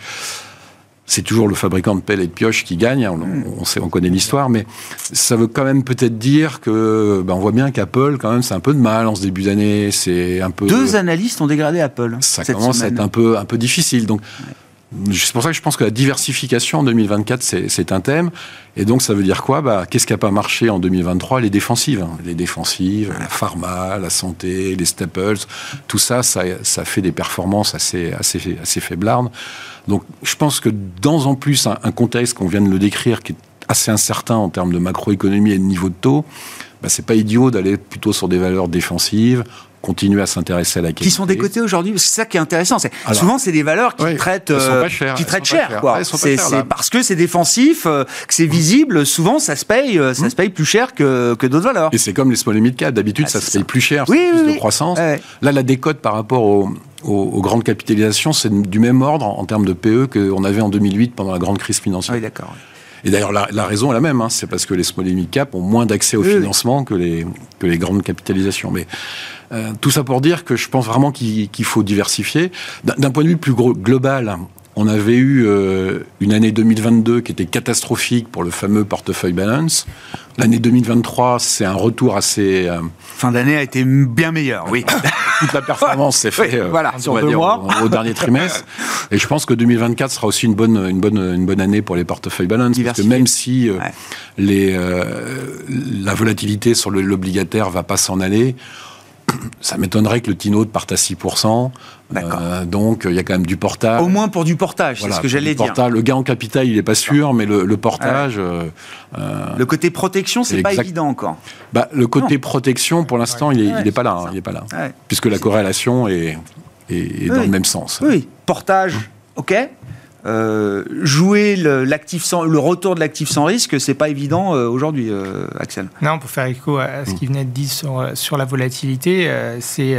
c'est toujours le fabricant de pelles et de pioches qui gagne. Hein, on, sait, on connaît l'histoire, mais ça veut quand même peut-être dire que, ben on voit bien qu'Apple, quand même, c'est un peu de mal en ce début d'année. C'est un peu.
Deux analystes ont dégradé Apple.
Ça commence à être un peu, un peu difficile. Donc, c'est pour ça que je pense que la diversification en 2024, c'est un thème. Et donc, ça veut dire quoi? Bah, Qu'est-ce qui n'a pas marché en 2023 Les défensives. Hein. Les défensives, la pharma, la santé, les staples, tout ça, ça, fait des performances assez, assez, assez faiblardes. Donc, je pense que dans en plus un, contexte qu'on vient de le décrire, qui est assez incertain en termes de macroéconomie et de niveau de taux, bah, c'est pas idiot d'aller plutôt sur des valeurs défensives, continuer à s'intéresser à la question.
Qui sont décotées aujourd'hui, c'est ça qui est intéressant. C'est, souvent, c'est des valeurs qui traitent, euh, qui traitent cher, quoi. c'est, parce que c'est défensif, euh, que c'est visible. Souvent, ça se paye, euh, ça hmm. se paye plus cher que, que d'autres valeurs.
Et c'est comme les small et mid cap. D'habitude, ah, ça se paye plus cher, oui, plus de croissance. Là, la décote par rapport aux, aux, grandes capitalisations, c'est du même ordre en, termes de PE qu'on avait en 2008 pendant la grande crise financière.
Oui, d'accord.
Et d'ailleurs, la, raison est la même, hein. c'est parce que les small et mid cap ont moins d'accès au financement que les, que les grandes capitalisations. Mais euh, tout ça pour dire que je pense vraiment qu'il faut diversifier. D'un point de vue plus global, on avait eu euh, une année 2022 qui était catastrophique pour le fameux portefeuille balance. L'année 2023, c'est un retour assez.
Euh, fin d'année a été bien meilleure, oui.
Toute la performance s'est faite
voilà,
on va dire, au, dernier trimestre. Et je pense que 2024 sera aussi une bonne, une bonne, une bonne année pour les portefeuilles balance. Parce que même si les, la volatilité sur l'obligataire va pas s'en aller, ça m'étonnerait que le Tino parte à 6%. Euh, donc, il y a quand même du portage.
Au moins pour du portage, c'est ce que j'allais dire.
Le gain en capital, il n'est pas sûr, mais le, portage. Euh,
euh, le côté protection, c'est pas évident encore.
Bah, le côté protection, pour l'instant, il n'est pas là. il est pas là. Puisque la corrélation est, est, dans le même sens.
Oui, portage, ok. Euh, jouer l'actif sans, le retour de l'actif sans risque, c'est pas évident euh, aujourd'hui, euh, Axel.
Non, pour faire écho à ce qu'il venait de dire sur, sur la volatilité, c'est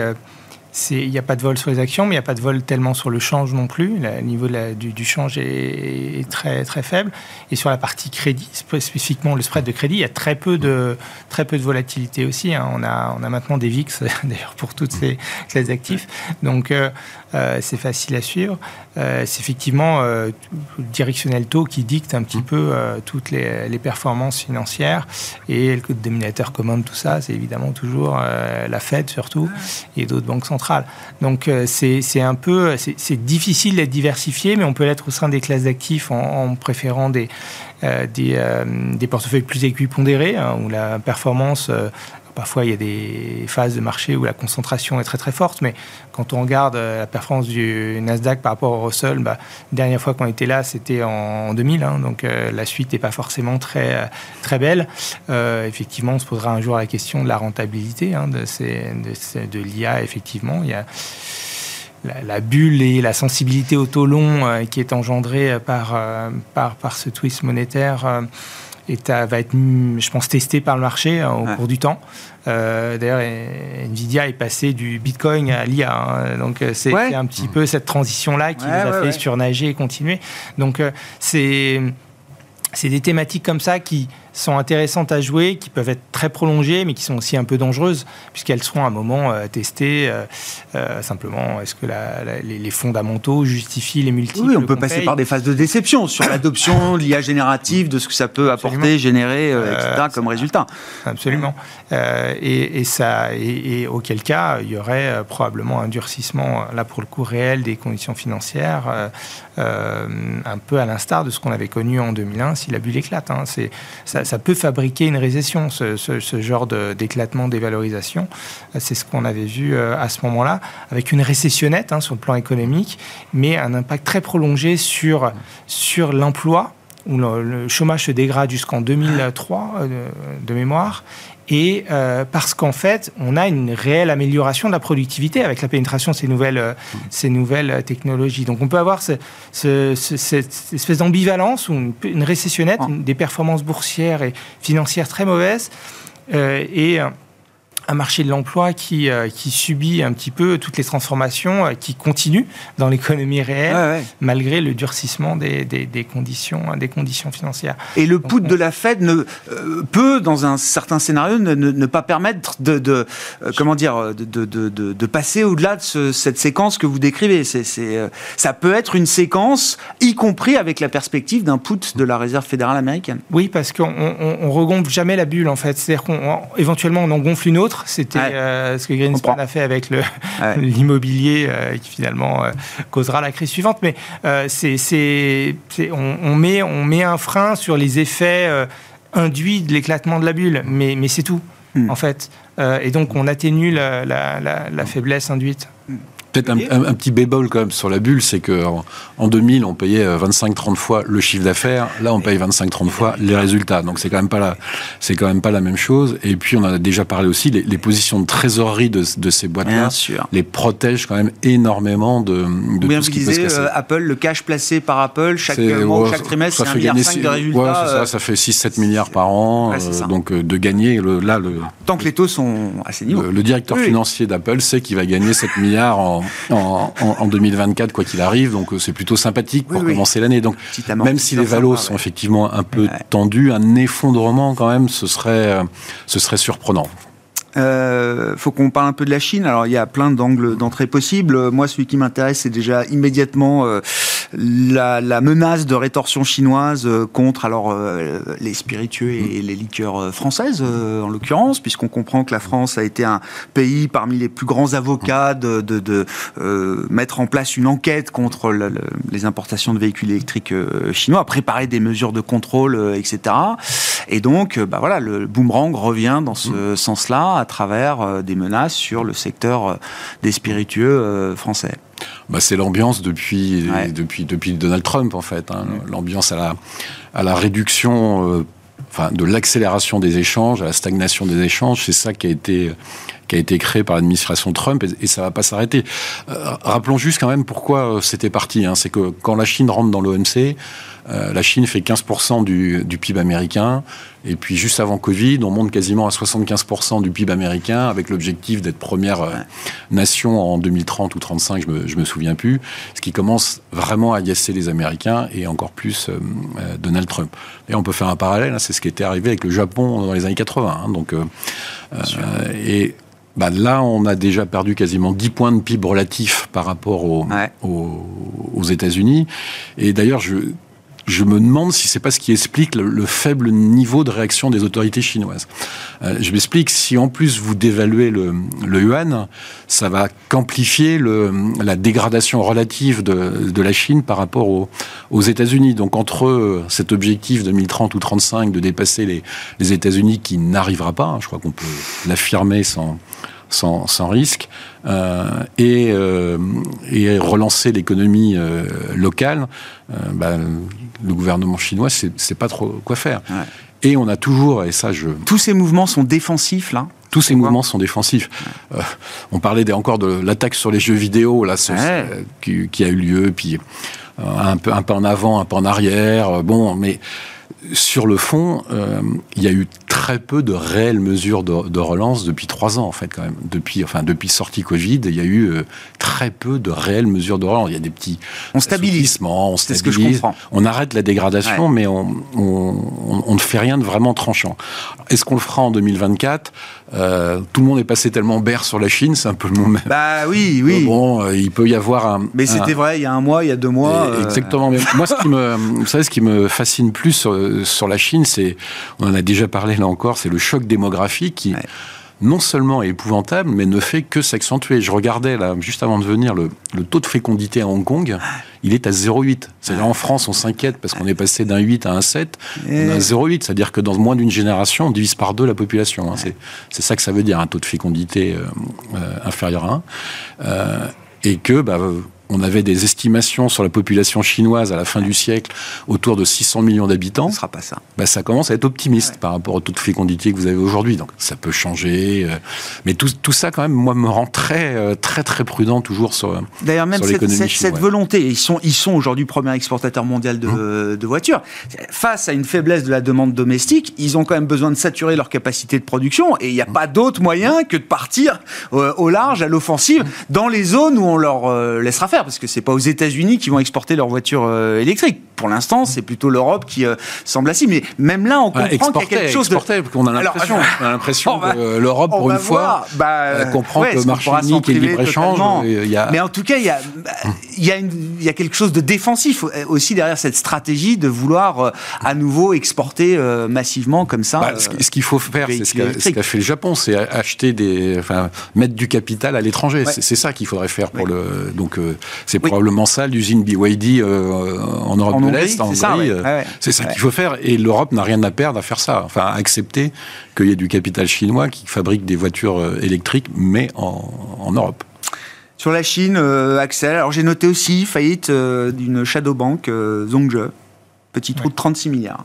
il n'y a pas de vol sur les actions, mais il n'y a pas de vol tellement sur le change non plus. Le niveau du, change est, très, très faible. Et sur la partie crédit, spécifiquement le spread de crédit, il y a très peu de, très peu de volatilité aussi. Hein. On, a, on a maintenant des VIX, d'ailleurs, pour toutes ces classes d'actifs. Donc, euh, euh, c'est facile à suivre. Euh, c'est effectivement le directionnel taux qui dicte un petit mmh. peu toutes les, les, performances financières. Et le dénominateur commun de tout ça, c'est évidemment toujours la Fed, surtout, et d'autres banques centrales. Donc euh, c'est un peu, c'est difficile d'être diversifié, mais on peut l'être au sein des classes d'actifs en, préférant des, euh, euh, des, portefeuilles plus équipondérés, hein, où la performance Parfois, il y a des phases de marché où la concentration est très très forte, mais quand on regarde euh, la performance du Nasdaq par rapport au Russell, bah, la dernière fois qu'on était là, c'était en 2000, hein, donc euh, la suite n'est pas forcément très, euh, très belle. effectivement, on se posera un jour la question de la rentabilité hein, de l'IA, effectivement. Il y a la, bulle et la sensibilité au taux long qui est engendrée par, par, par ce twist monétaire et va être, je pense, testé par le marché hein, au cours du temps. Euh, d'ailleurs, Nvidia est passé du Bitcoin à l'IA. Hein. donc, euh, c'est un petit peu cette transition-là qui nous a fait surnager et continuer. Donc, euh, c'est des thématiques comme ça qui sont intéressantes à jouer, qui peuvent être très prolongées, mais qui sont aussi un peu dangereuses, puisqu'elles seront à un moment euh, testées. Euh, euh, simplement, est-ce que les, fondamentaux justifient les multiples
Oui, on peut passer par des phases de déception sur l'adoption de l'IA générative, de ce que ça peut apporter, générer, etc., comme résultat.
Absolument. Et, ça, et, auquel cas, il y aurait probablement un durcissement, là pour le coup réel, des conditions financières, un peu à l'instar de ce qu'on avait connu en 2001 si la bulle éclate. Hein. C'est ça, ça peut fabriquer une récession, ce, genre d'éclatement, d'évalorisation. C'est ce qu'on avait vu euh, à ce moment-là, avec une récessionnette hein, sur le plan économique, mais un impact très prolongé sur, sur l'emploi, où le, chômage se dégrade jusqu'en 2003 euh, de mémoire, et euh, parce qu'en fait, on a une réelle amélioration de la productivité avec la pénétration de ces nouvelles, euh, ces nouvelles technologies. Donc on peut avoir ce, cette espèce d'ambivalence ou une, récessionnette, ah. des performances boursières et financières très mauvaises, euh, et un marché de l'emploi qui, euh, qui subit un petit peu toutes les transformations euh, qui continuent dans l'économie réelle, malgré le durcissement des, des, conditions, des conditions financières.
Et le put de la Fed ne, euh, peut, dans un certain scénario, ne, ne, pas permettre de, de comment dire, de, de, de passer au-delà de cette séquence que vous décrivez. C'est, ça peut être une séquence, y compris avec la perspective d'un put de la Réserve fédérale américaine.
Oui, parce qu'on on, regonfle jamais la bulle, en fait. C'est-à-dire qu'éventuellement, on en gonfle une autre c'était euh, ce que Greenspan a fait avec l'immobilier euh, qui finalement euh, causera la crise suivante. Mais c'est, on, met, on met un frein sur les effets induits de l'éclatement de la bulle, mais, mais c'est tout, hmm. en fait. et donc on atténue la, la faiblesse induite. Hmm.
Peut-être un, petit bébol quand même sur la bulle, c'est qu'en en 2000, on payait 25-30 fois le chiffre d'affaires. Là, on paye 25-30 fois les résultats. Donc c'est quand même pas la, c'est quand même pas la même chose. Et puis on en a déjà parlé aussi, les, positions de trésorerie de, de ces boîtes-là les protègent quand même énormément de, de
tout ce qui peut se casser. Euh, Apple, le cash placé par Apple chaque mois, chaque trimestre, c'est un milliard de résultats. Ouais,
ça, euh, ça fait 6-7 milliards par an. Euh, donc de gagner le, là le.
Tant que les taux sont ces niveaux.
Le, directeur financier d'Apple sait qu'il va gagner 7 milliards en en, 2024, quoi qu'il arrive. Donc euh, c'est plutôt sympathique pour commencer l'année. Donc même si les valos sont effectivement un peu tendus, un effondrement quand même, ce serait, euh, ce serait surprenant.
Euh, faut qu'on parle un peu de la Chine. Alors, il y a plein d'angles d'entrée possibles. Moi, celui qui m'intéresse, c'est déjà immédiatement euh, la, la, menace de rétorsion chinoise euh, contre alors euh, les spiritueux et les liqueurs françaises, en l'occurrence, puisqu'on comprend que la France a été un pays parmi les plus grands avocats de, de, de mettre en place une enquête contre les importations de véhicules électriques chinois, préparer des mesures de contrôle, etc. Et donc, bah voilà, le boomerang revient dans ce sens-là à travers euh, des menaces sur le secteur euh, des spiritueux euh, français.
Bah, c'est l'ambiance depuis, depuis, depuis Donald Trump, en fait. Hein. L'ambiance à la, à la réduction enfin, de l'accélération des échanges, à la stagnation des échanges. C'est ça qui a été qui a été créé par l'administration Trump et, ça va pas s'arrêter. rappelons juste quand même pourquoi c'était parti. Hein. C'est que quand la Chine rentre dans l'OMC, euh, la Chine fait 15% du, PIB américain. Et puis juste avant Covid, on monte quasiment à 75% du PIB américain avec l'objectif d'être première euh, nation en 2030 ou 35, je me, me souviens plus. Ce qui commence vraiment à agacer les Américains et encore plus euh, Donald Trump. Et on peut faire un parallèle, hein, c'est ce qui était arrivé avec le Japon dans les années 80. Hein. donc, et bah, là, on a déjà perdu quasiment 10 points de PIB relatifs par rapport aux, aux États-Unis. Et d'ailleurs, je je me demande si c'est pas ce qui explique le, faible niveau de réaction des autorités chinoises. Euh, je m'explique, si en plus vous dévaluez le, yuan, ça va qu'amplifier la dégradation relative de, la Chine par rapport aux, États-Unis. Donc entre cet objectif 2030 ou 35 de dépasser les, États-Unis qui n'arrivera pas, hein, je crois qu'on peut l'affirmer sans sans, risque euh, et, euh, et, relancer l'économie euh, locale, bah, le gouvernement chinois ne sait pas trop quoi faire. Et on a toujours, et ça je...
Tous ces mouvements sont défensifs là?
Tous ces mouvements sont défensifs. on parlait encore de l'attaque sur les jeux vidéo là, qui, qui, a eu lieu, puis un peu, un peu en avant, un peu en arrière. bon, mais sur le fond, euh, il y a eu très peu de réelles mesures de, relance depuis trois ans, en fait, quand même. Depuis, enfin, depuis sortie Covid, il y a eu euh, très peu de réelles mesures de relance. Il y a des petits
on stabilise.
on stabilise, ce que je comprends. on arrête la dégradation, mais on, on, ne fait rien de vraiment tranchant. Est-ce qu'on le fera en 2024 euh, Tout le monde est passé tellement berre sur la Chine, c'est un peu le moment.
Bah oui, oui.
bon, il peut y avoir un.
Mais c'était vrai il y a un mois, il y a deux mois.
Exactement. moi, ce qui me, vous savez, ce qui me fascine plus sur sur la Chine, c'est, on en a déjà parlé là encore, c'est le choc démographique qui non seulement est épouvantable, mais ne fait que s'accentuer. Je regardais là, juste avant de venir, le, taux de fécondité à Hong Kong, il est à 0,8. C'est-à-dire en France, on s'inquiète parce qu'on est passé d'un 8 à un 7, on a 0,8. C'est-à-dire que dans moins d'une génération, on divise par deux la population. Hein. C'est ça que ça veut dire, un taux de fécondité euh, euh, inférieur à 1. Euh, et que bah, on avait des estimations sur la population chinoise à la fin du siècle autour de 600 millions d'habitants.
Ce sera pas ça.
Bah, ça commence à être optimiste par rapport au taux de fécondité que vous avez aujourd'hui. Donc ça peut changer. Euh, mais tout, tout, ça, quand même, moi, me rend très, euh, très, très prudent toujours sur
D'ailleurs, même cette, cette, volonté, ils sont, ils sont aujourd'hui premier exportateur mondial de, hum. de, voitures. Face à une faiblesse de la demande domestique, ils ont quand même besoin de saturer leur capacité de production et il n'y a pas d'autre moyen que de partir euh, au large, à l'offensive, dans les zones où on leur laissera faire parce que c'est pas aux États-Unis qui vont exporter leurs voitures euh, électriques. Pour l'instant, c'est plutôt l'Europe qui euh, semble assis. Mais même là, on comprend qu'il y a quelque chose de.
On a l'impression, l'impression que l'Europe, pour une fois, bah, comprend que le marché unique et le libre échange.
Mais en tout cas, il y a, y a, y a quelque chose de défensif euh, aussi derrière cette stratégie de vouloir à nouveau exporter massivement comme ça. Bah,
ce qu'il faut faire, c'est ce qu'a fait le Japon, c'est acheter des, enfin, mettre du capital à l'étranger. C'est ça qu'il faudrait faire pour le. Donc, c'est probablement ça, l'usine BYD euh, en Europe de l'Est, en Hongrie. Euh, c'est ça, qu'il faut faire. Et l'Europe n'a rien à perdre à faire ça. Enfin, à accepter qu'il y ait du capital chinois qui fabrique des voitures euh, électriques, mais en, Europe.
Sur la Chine, Axel, alors j'ai noté aussi faillite d'une shadow bank, Zhongzhe, petit trou de 36 milliards.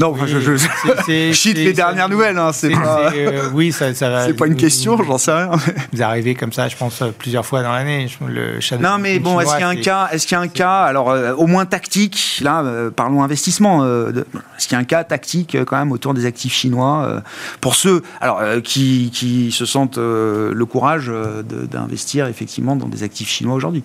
Non, je, je, je les dernières nouvelles. Hein, c'est pas.
Euh, oui, ça, ça
C'est pas une question, j'en sais rien.
Vous arrivez comme ça, je pense, plusieurs fois dans l'année. Le
non, mais bon, est-ce qu'il y a un cas Est-ce qu'il y a un cas Alors, euh, au moins tactique. Là, euh, parlons investissement. est-ce qu'il y a un cas tactique quand même autour des actifs chinois pour ceux, alors qui, qui se sentent le courage d'investir effectivement dans des actifs chinois aujourd'hui?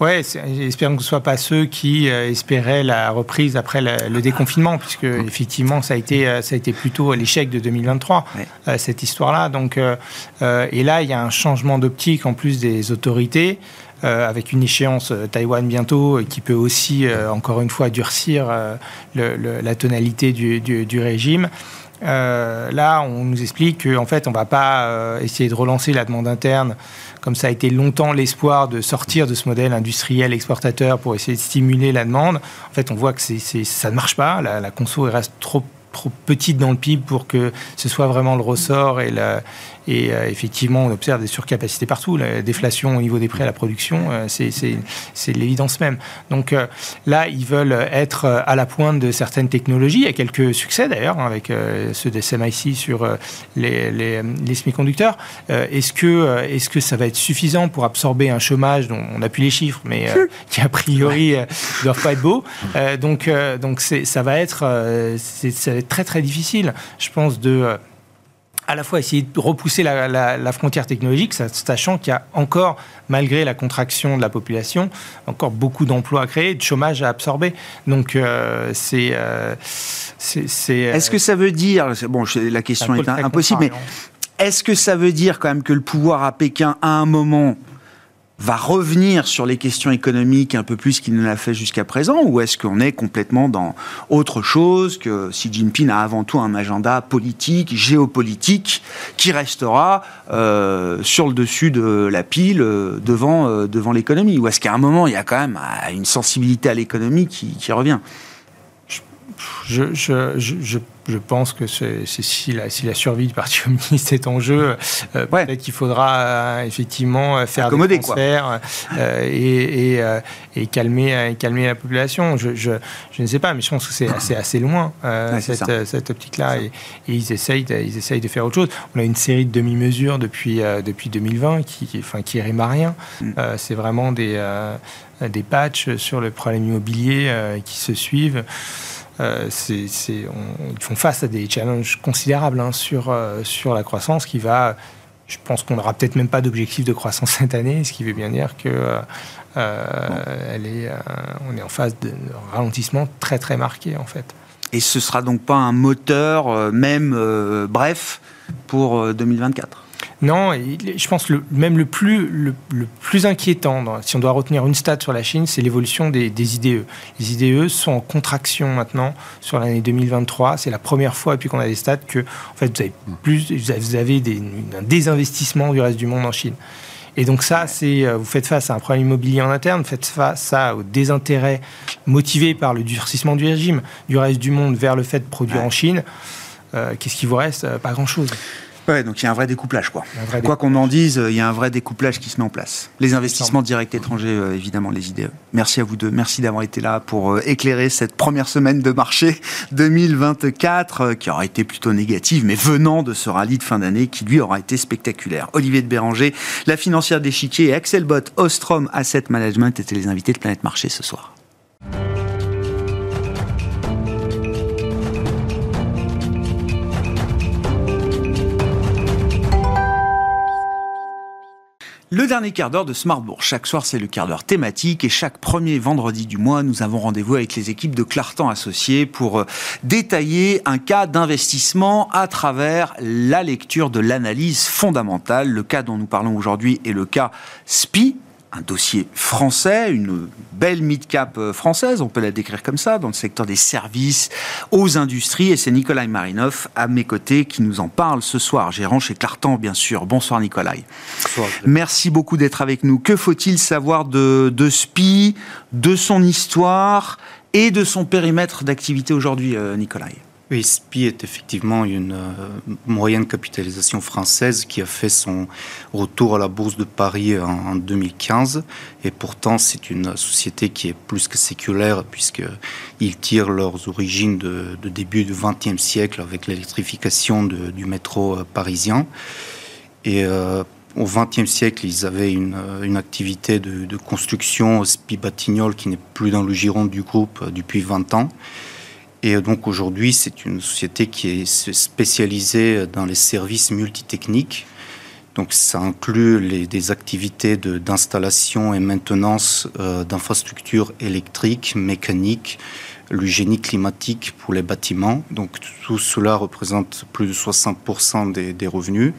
Oui, espérons que ce ne soit pas ceux qui euh, espéraient la reprise après le déconfinement, puisque effectivement, ça a été, euh, ça a été plutôt l'échec de 2023, euh, cette histoire-là. Donc, et là, il y a un changement d'optique en plus des autorités. avec une échéance Taïwan bientôt, qui peut aussi, encore une fois, durcir la tonalité du, du régime. Là, on nous explique qu'en fait, on ne va pas essayer de relancer la demande interne comme ça a été longtemps l'espoir de sortir de ce modèle industriel exportateur pour essayer de stimuler la demande, en fait, on voit que ça ne marche pas. La, conso reste trop trop petite dans le PIB pour que ce soit vraiment le ressort et la, et euh, effectivement, on observe des surcapacités partout. La déflation au niveau des prix à la production, euh, c'est l'évidence même. Donc euh, là, ils veulent être à la pointe de certaines technologies. Il y a quelques succès d'ailleurs hein, avec ceux des SMIC sur les, les, les semi-conducteurs. Est-ce que, est -ce que ça va être suffisant pour absorber un chômage dont on appuie les chiffres, mais qui a priori ne doivent pas être beaux? Donc, donc ça va être, ça va être très très difficile, je pense, de à la fois essayer de repousser la, frontière technologique, sachant qu'il y a encore, malgré la contraction de la population, encore beaucoup d'emplois à créer, de chômage à absorber. Donc euh, c'est... Euh,
euh, est-ce que ça veut dire, bon, la question est, impossible, mais est-ce que ça veut dire quand même que le pouvoir à Pékin, à un moment, va revenir sur les questions économiques un peu plus qu'il ne l'a fait jusqu'à présent Ou est-ce qu'on est complètement dans autre chose, que Xi Jinping a avant tout un agenda politique, géopolitique, qui restera euh, sur le dessus de la pile euh, devant, euh, devant l'économie? Ou est-ce qu'à un moment, il y a quand même une sensibilité à l'économie qui, qui revient?
Je, je, je, je pense que c'est si la, si la survie du Parti communiste est en jeu, euh, peut-être qu'il faudra euh, effectivement faire des transferts euh, et, et, et, calmer, calmer la population. Je, ne sais pas, mais je pense que c'est assez, assez loin, cette, cette optique-là. Et, ils, essayent de, ils essayent de faire autre chose. On a une série de demi-mesures depuis, depuis 2020 qui, enfin, qui riment à rien. Mm. c'est vraiment des, des patchs sur le problème immobilier qui se suivent. Euh, ils font face à des challenges considérables hein, sur, euh, sur la croissance qui va. Je pense qu'on n'aura peut-être même pas d'objectif de croissance cette année, ce qui veut bien dire que euh, elle est, est en phase de ralentissement très très marqué en fait.
Et ce sera donc pas un moteur, même bref, pour 2024
non, je pense que même le plus, le, plus inquiétant, si on doit retenir une stat sur la Chine, c'est l'évolution des, IDE. Les IDE sont en contraction maintenant sur l'année 2023. C'est la première fois depuis qu'on a des stats que en fait, vous avez, plus, vous avez des, un désinvestissement du reste du monde en Chine. Et donc ça, c'est euh, vous faites face à un problème immobilier en interne, vous faites face à, au désintérêt motivé par le durcissement du régime du reste du monde vers le fait de produire en Chine. Euh, qu'est-ce qui vous reste? Euh, Pas grand-chose.
Ouais, donc il y a un vrai découplage, quoi. quoi qu'on en dise, il y a un vrai découplage qui se met en place. Les investissements directs étrangers, euh, évidemment, les idées. Merci à vous deux. Merci d'avoir été là pour euh, éclairer cette première semaine de marché 2024, euh, qui aura été plutôt négative, mais venant de ce rallye de fin d'année qui, lui, aura été spectaculaire. Olivier de Béranger, la financière d'échiquier et Axel Bott, Ostrom Asset Management étaient les invités de Planète Marché ce soir. Le dernier quart d'heure de Smartbourg. Chaque soir, c'est le quart d'heure thématique et chaque premier vendredi du mois, nous avons rendez-vous avec les équipes de Clartan Associés pour euh, détailler un cas d'investissement à travers la lecture de l'analyse fondamentale. Le cas dont nous parlons aujourd'hui est le cas SPI, un dossier français, une belle mid-cap euh, française, on peut la décrire comme ça, dans le secteur des services aux industries. Et c'est Nikolai Marinov à mes côtés qui nous en parle ce soir, gérant chez Clartan, bien sûr. Bonsoir Nikolai. Bonsoir. Merci beaucoup d'être avec nous. Que faut-il savoir de, de SPI, de son histoire et de son périmètre d'activité aujourd'hui, euh, Nikolai?
Oui, SPI est effectivement une euh, moyenne capitalisation française qui a fait son retour à la bourse de Paris en, 2015. Et pourtant, c'est une société qui est plus que séculaire puisqu'ils tirent leurs origines de, début du XXe siècle avec l'électrification du métro euh, parisien. Et euh, au XXe siècle, ils avaient une, activité de, de, construction SPI Batignolles qui n'est plus dans le giron du groupe depuis 20 ans. Et donc aujourd'hui, c'est une société qui est spécialisée dans les services multitechniques. Donc ça inclut les, des activités d'installation et maintenance euh, d'infrastructures électriques, mécaniques, le génie climatique pour les bâtiments. Donc tout cela représente plus de 60% des, des, revenus.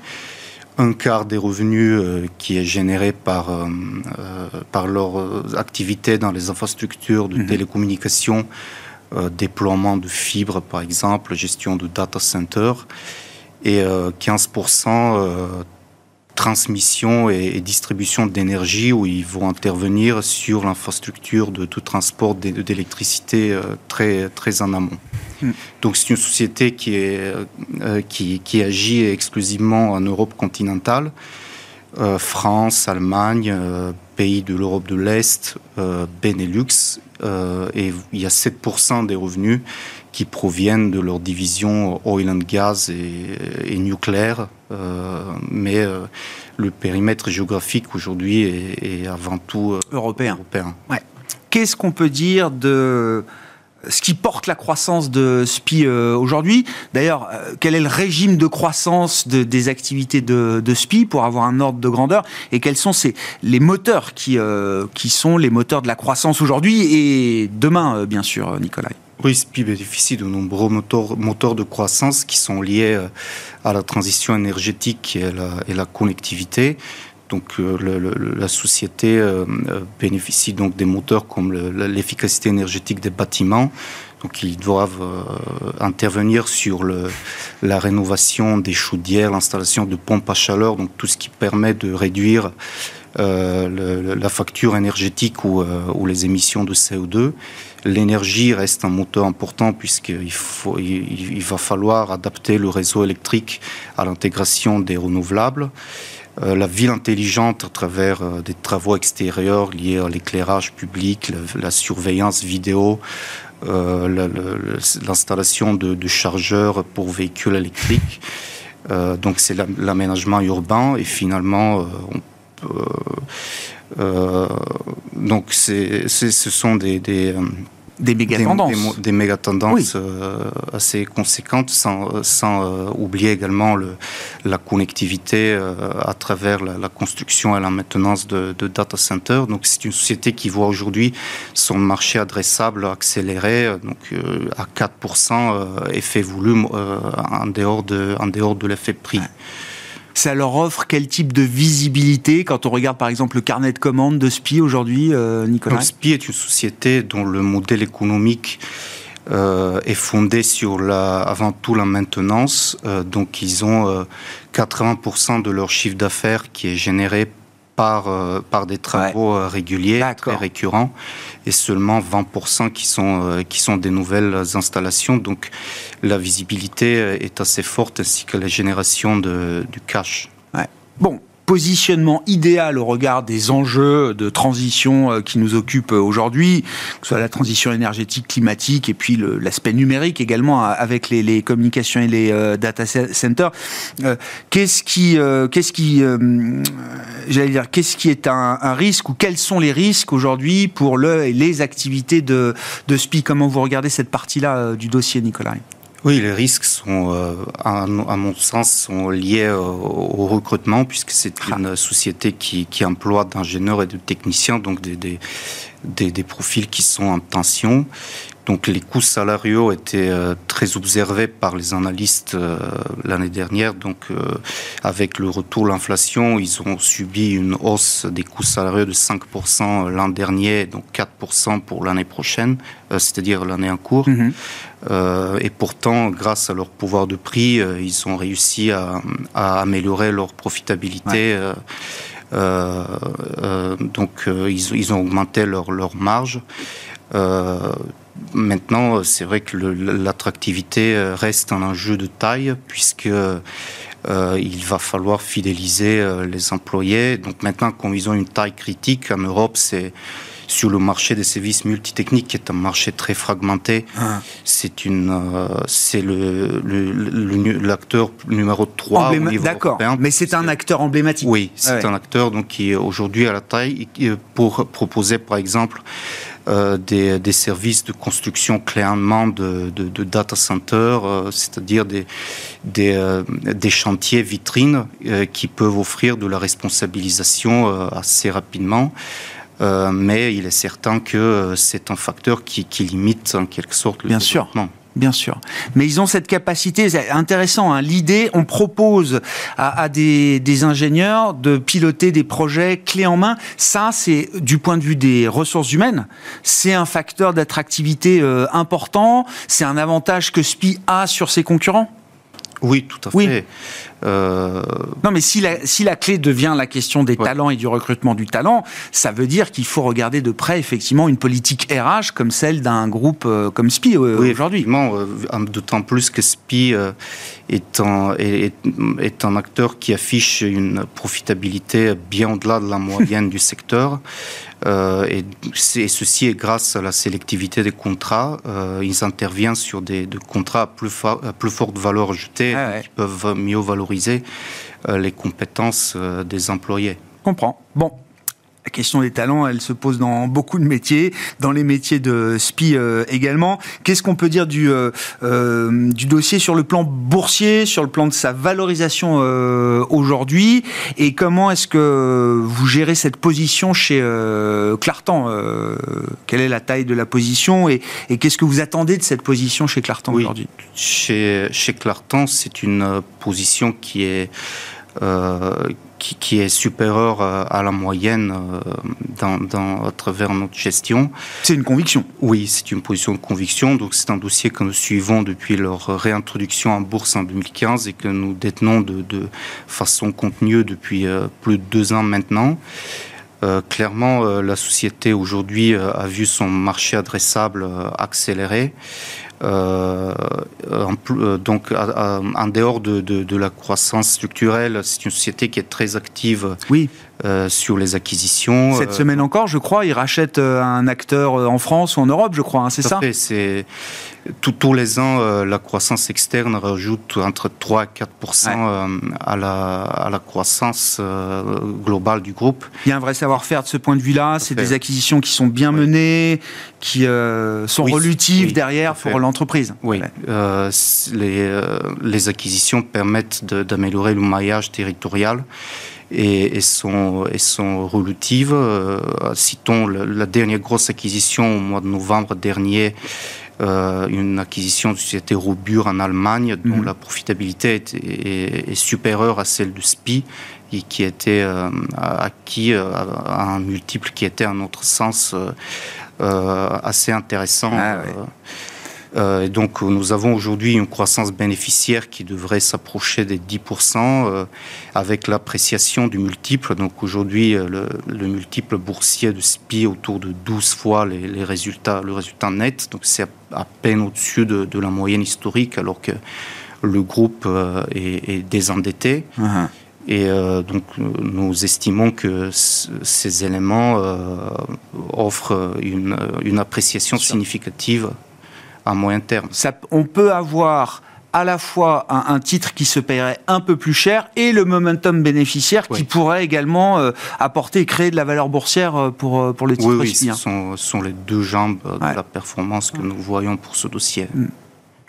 Un quart des revenus euh, qui est généré par, euh, euh par leur activité dans les infrastructures de mmh. télécommunications déploiement de fibres, par exemple, gestion de data center, et 15% euh, euh, transmission et, distribution d'énergie où ils vont intervenir sur l'infrastructure de tout transport d'électricité très, très en amont. Mm. Donc c'est une société qui, est, qui, qui, agit exclusivement en Europe continentale, France, Allemagne, pays de l'Europe de l'Est, Benelux, et il y a 7% des revenus qui proviennent de leur division oil and gas et, nucléaire. Euh, mais euh, le périmètre géographique aujourd'hui est, avant tout euh,
européen. Qu'est-ce qu'on peut dire de ce qui porte la croissance de SPI aujourd'hui. D'ailleurs, quel est le régime de croissance des activités de, SPI pour avoir un ordre de grandeur et quels sont les moteurs qui, qui sont les moteurs de la croissance aujourd'hui et demain, bien sûr, Nicolas?
Oui, SPI bénéficie de nombreux moteurs, de croissance qui sont liés euh, à la transition énergétique et la, et la connectivité. Donc euh, la société euh, bénéficie donc des moteurs comme l'efficacité énergétique des bâtiments. Donc ils doivent intervenir sur la rénovation des chaudières, l'installation de pompes à chaleur, donc tout ce qui permet de réduire la facture énergétique ou, les émissions de CO2. L'énergie reste un moteur important puisqu'il va falloir adapter le réseau électrique à l'intégration des renouvelables. Euh, la ville intelligente à travers euh, des travaux extérieurs liés à l'éclairage public, la, surveillance vidéo, euh, l'installation de, chargeurs pour véhicules électriques. donc c'est l'aménagement urbain et finalement donc ce sont des, des
méga tendances,
des, méga tendances euh, assez conséquentes, sans, sans euh, oublier également le, la connectivité euh, à travers la, construction et la maintenance de, de data centers. Donc c'est une société qui voit aujourd'hui son marché adressable accélérer donc à 4% effet volume en dehors de en dehors de l'effet prix
ça leur offre quel type de visibilité quand on regarde par exemple le carnet de commandes de SPI aujourd'hui, euh, Nicolas
SPI est une société dont le modèle économique euh, est fondé sur la, avant tout la maintenance. Euh, donc ils ont 80% de leur chiffre d'affaires qui est généré par, par des travaux réguliers, très récurrents et seulement 20% qui sont, euh, qui sont des nouvelles installations. Donc la visibilité est assez forte ainsi que la génération de, du cash.
Ouais. Bon, positionnement idéal au regard des enjeux de transition euh, qui nous occupent aujourd'hui, que ce soit la transition énergétique, climatique, et puis l'aspect numérique également avec les, communications et les euh, data centers. Euh, qu'est-ce qui, qui, qui est un, risque ou quels sont les risques aujourd'hui pour le et les activités de, de SPI Comment vous regardez cette partie-là du dossier, Nicolas
oui, les risques sont, euh, à, mon sens, sont liés au, recrutement, puisque c'est ah. une société qui, qui emploie d'ingénieurs et de techniciens, donc des, des, des, des, profils qui sont en tension. Donc les coûts salariaux étaient euh, très observés par les analystes euh, l'année dernière. Donc avec le retour de l'inflation, ils ont subi une hausse des coûts salariaux de 5% l'an dernier, donc 4% pour l'année prochaine, c'est-à-dire l'année en cours. Mhm. et pourtant, grâce à leur pouvoir de prix, ils ont réussi à, améliorer leur profitabilité. donc ils, ils, ont augmenté leur, leur marge. Maintenant, c'est vrai que l'attractivité euh, reste un enjeu de taille puisque euh, il va falloir fidéliser euh, les employés. Donc maintenant, comme ils ont une taille critique en Europe, c'est sur le marché des services multitechniques, qui est un marché très fragmenté. Ah. C'est une, c'est le, l'acteur numéro 3 au niveau européen.
Mais c'est un acteur emblématique.
Oui, c'est un acteur donc qui est aujourd'hui à la taille pour proposer, par exemple, euh, des, des, services de construction clairement de, de, de data centers, euh, c'est-à-dire des, des, euh, des, chantiers vitrines qui peuvent offrir de la responsabilisation assez rapidement. Mais il est certain que c'est un facteur qui, qui, limite en quelque sorte le
Bien
développement.
Sûr. Bien sûr. Mais ils ont cette capacité, c'est intéressant, hein. l'idée, on propose à, des, ingénieurs de piloter des projets clés en main. Ça, c'est du point de vue des ressources humaines, c'est un facteur d'attractivité euh, important, c'est un avantage que SPI a sur ses concurrents
Oui, tout à fait.
Euh, non, mais si la, si la clé devient la question des talents et du recrutement du talent, ça veut dire qu'il faut regarder de près, effectivement, une politique RH comme celle d'un groupe euh, comme SPI euh, oui, aujourd'hui.
D'autant plus que SPI est un, est, est, un acteur qui affiche une profitabilité bien au-delà de la moyenne du secteur. Euh, et, ceci est grâce à la sélectivité des contrats. Euh, ils interviennent sur des, contrats à plus, plus forte valeur ajoutée ah qui peuvent mieux valoriser euh, les compétences des employés.
Comprends. Bon, la question des talents, elle se pose dans beaucoup de métiers, dans les métiers de SPI euh, également. Qu'est-ce qu'on peut dire du, euh, euh, du dossier sur le plan boursier, sur le plan de sa valorisation aujourd'hui? Et comment est-ce que vous gérez cette position chez Clartan Quelle est la taille de la position et, qu'est-ce que vous attendez de cette position chez Clartan aujourd'hui?
Chez, chez Clartan, c'est une position qui est qui, est supérieur euh, à la moyenne euh, dans, dans, à travers notre gestion.
C'est une conviction
Oui, c'est une position de conviction. Donc c'est un dossier que nous suivons depuis leur réintroduction en bourse en 2015 et que nous détenons de, de façon contenue depuis euh, plus de deux ans maintenant. Euh, clairement, euh, la société aujourd'hui euh, a vu son marché adressable accélérer. Euh, en, donc, en dehors de, de, de, la croissance structurelle, c'est une société qui est très active
oui.
Euh, sur les acquisitions.
Cette semaine encore, je crois, ils rachètent un acteur en France ou en Europe, je crois, hein, c'est ça?
C'est tous les ans, la croissance externe rajoute entre 3 et 4 à, la, à la croissance globale du groupe.
Il y a un vrai savoir-faire de ce point de vue-là. C'est des acquisitions qui sont bien menées, qui sont relutives derrière pour l'entreprise.
Oui, euh, les, les, acquisitions permettent d'améliorer le maillage territorial et, et, sont, et sont relutives. Euh, citons la, dernière grosse acquisition au mois de novembre dernier. Euh, une acquisition de société Robur en Allemagne, dont mhm. la profitabilité est, est, supérieure à celle du SPI et qui était euh, acquis euh, à un multiple qui était, à notre sens, euh, assez intéressant. Ah, euh, et donc nous avons aujourd'hui une croissance bénéficiaire qui devrait s'approcher des 10% euh, avec l'appréciation du multiple. Donc aujourd'hui euh, le, le, multiple boursier de SPI autour de 12 fois les, les résultats, le résultat net. Donc c'est à, peine au-dessus de, de, la moyenne historique alors que le groupe euh, est, est, désendetté. Uh-huh. Et euh, donc nous estimons que ces éléments euh, offrent une, une appréciation significative à moyen terme.
Ça, on peut avoir à la fois un, un, titre qui se paierait un peu plus cher et le momentum bénéficiaire oui. qui pourrait également euh, apporter et créer de la valeur boursière euh, pour, euh, pour le titre
oui, oui, ce sont, sont, les deux jambes de la performance que nous voyons pour ce dossier. Mm.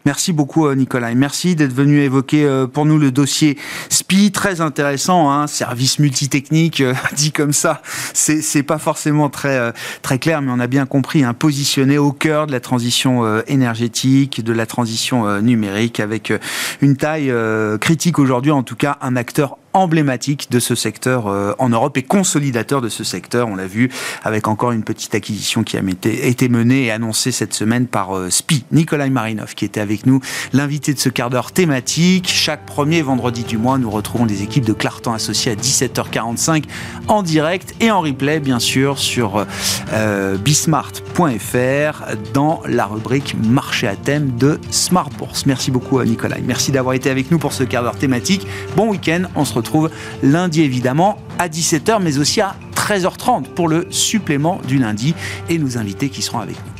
Merci beaucoup euh, Nicolas. Merci d'être venu évoquer euh, pour nous le dossier SPI, très intéressant, hein, service multitechnique, euh, dit comme ça, c'est pas forcément très très clair, mais on a bien compris, hein, positionné au cœur de la transition énergétique, de la transition numérique, avec une taille critique aujourd'hui, en tout cas un acteur emblématique de ce secteur euh, en Europe et consolidateur de ce secteur. On l'a vu avec encore une petite acquisition qui a été menée et annoncée cette semaine par euh, SPI. Nikolai Marinov qui était avec nous, l'invité de ce quart d'heure thématique. Chaque premier vendredi du mois, nous retrouvons des équipes de Clartan associées à 17h45 en direct et en replay, bien sûr, sur euh, bismart.fr dans la rubrique marché à thème de Smart Bourse. Merci beaucoup à Nikolai. Merci d'avoir été avec nous pour ce quart d'heure thématique. Bon week-end. On se retrouve lundi évidemment à 17h, mais aussi à 13h30 pour le supplément du lundi et nos invités qui seront avec nous.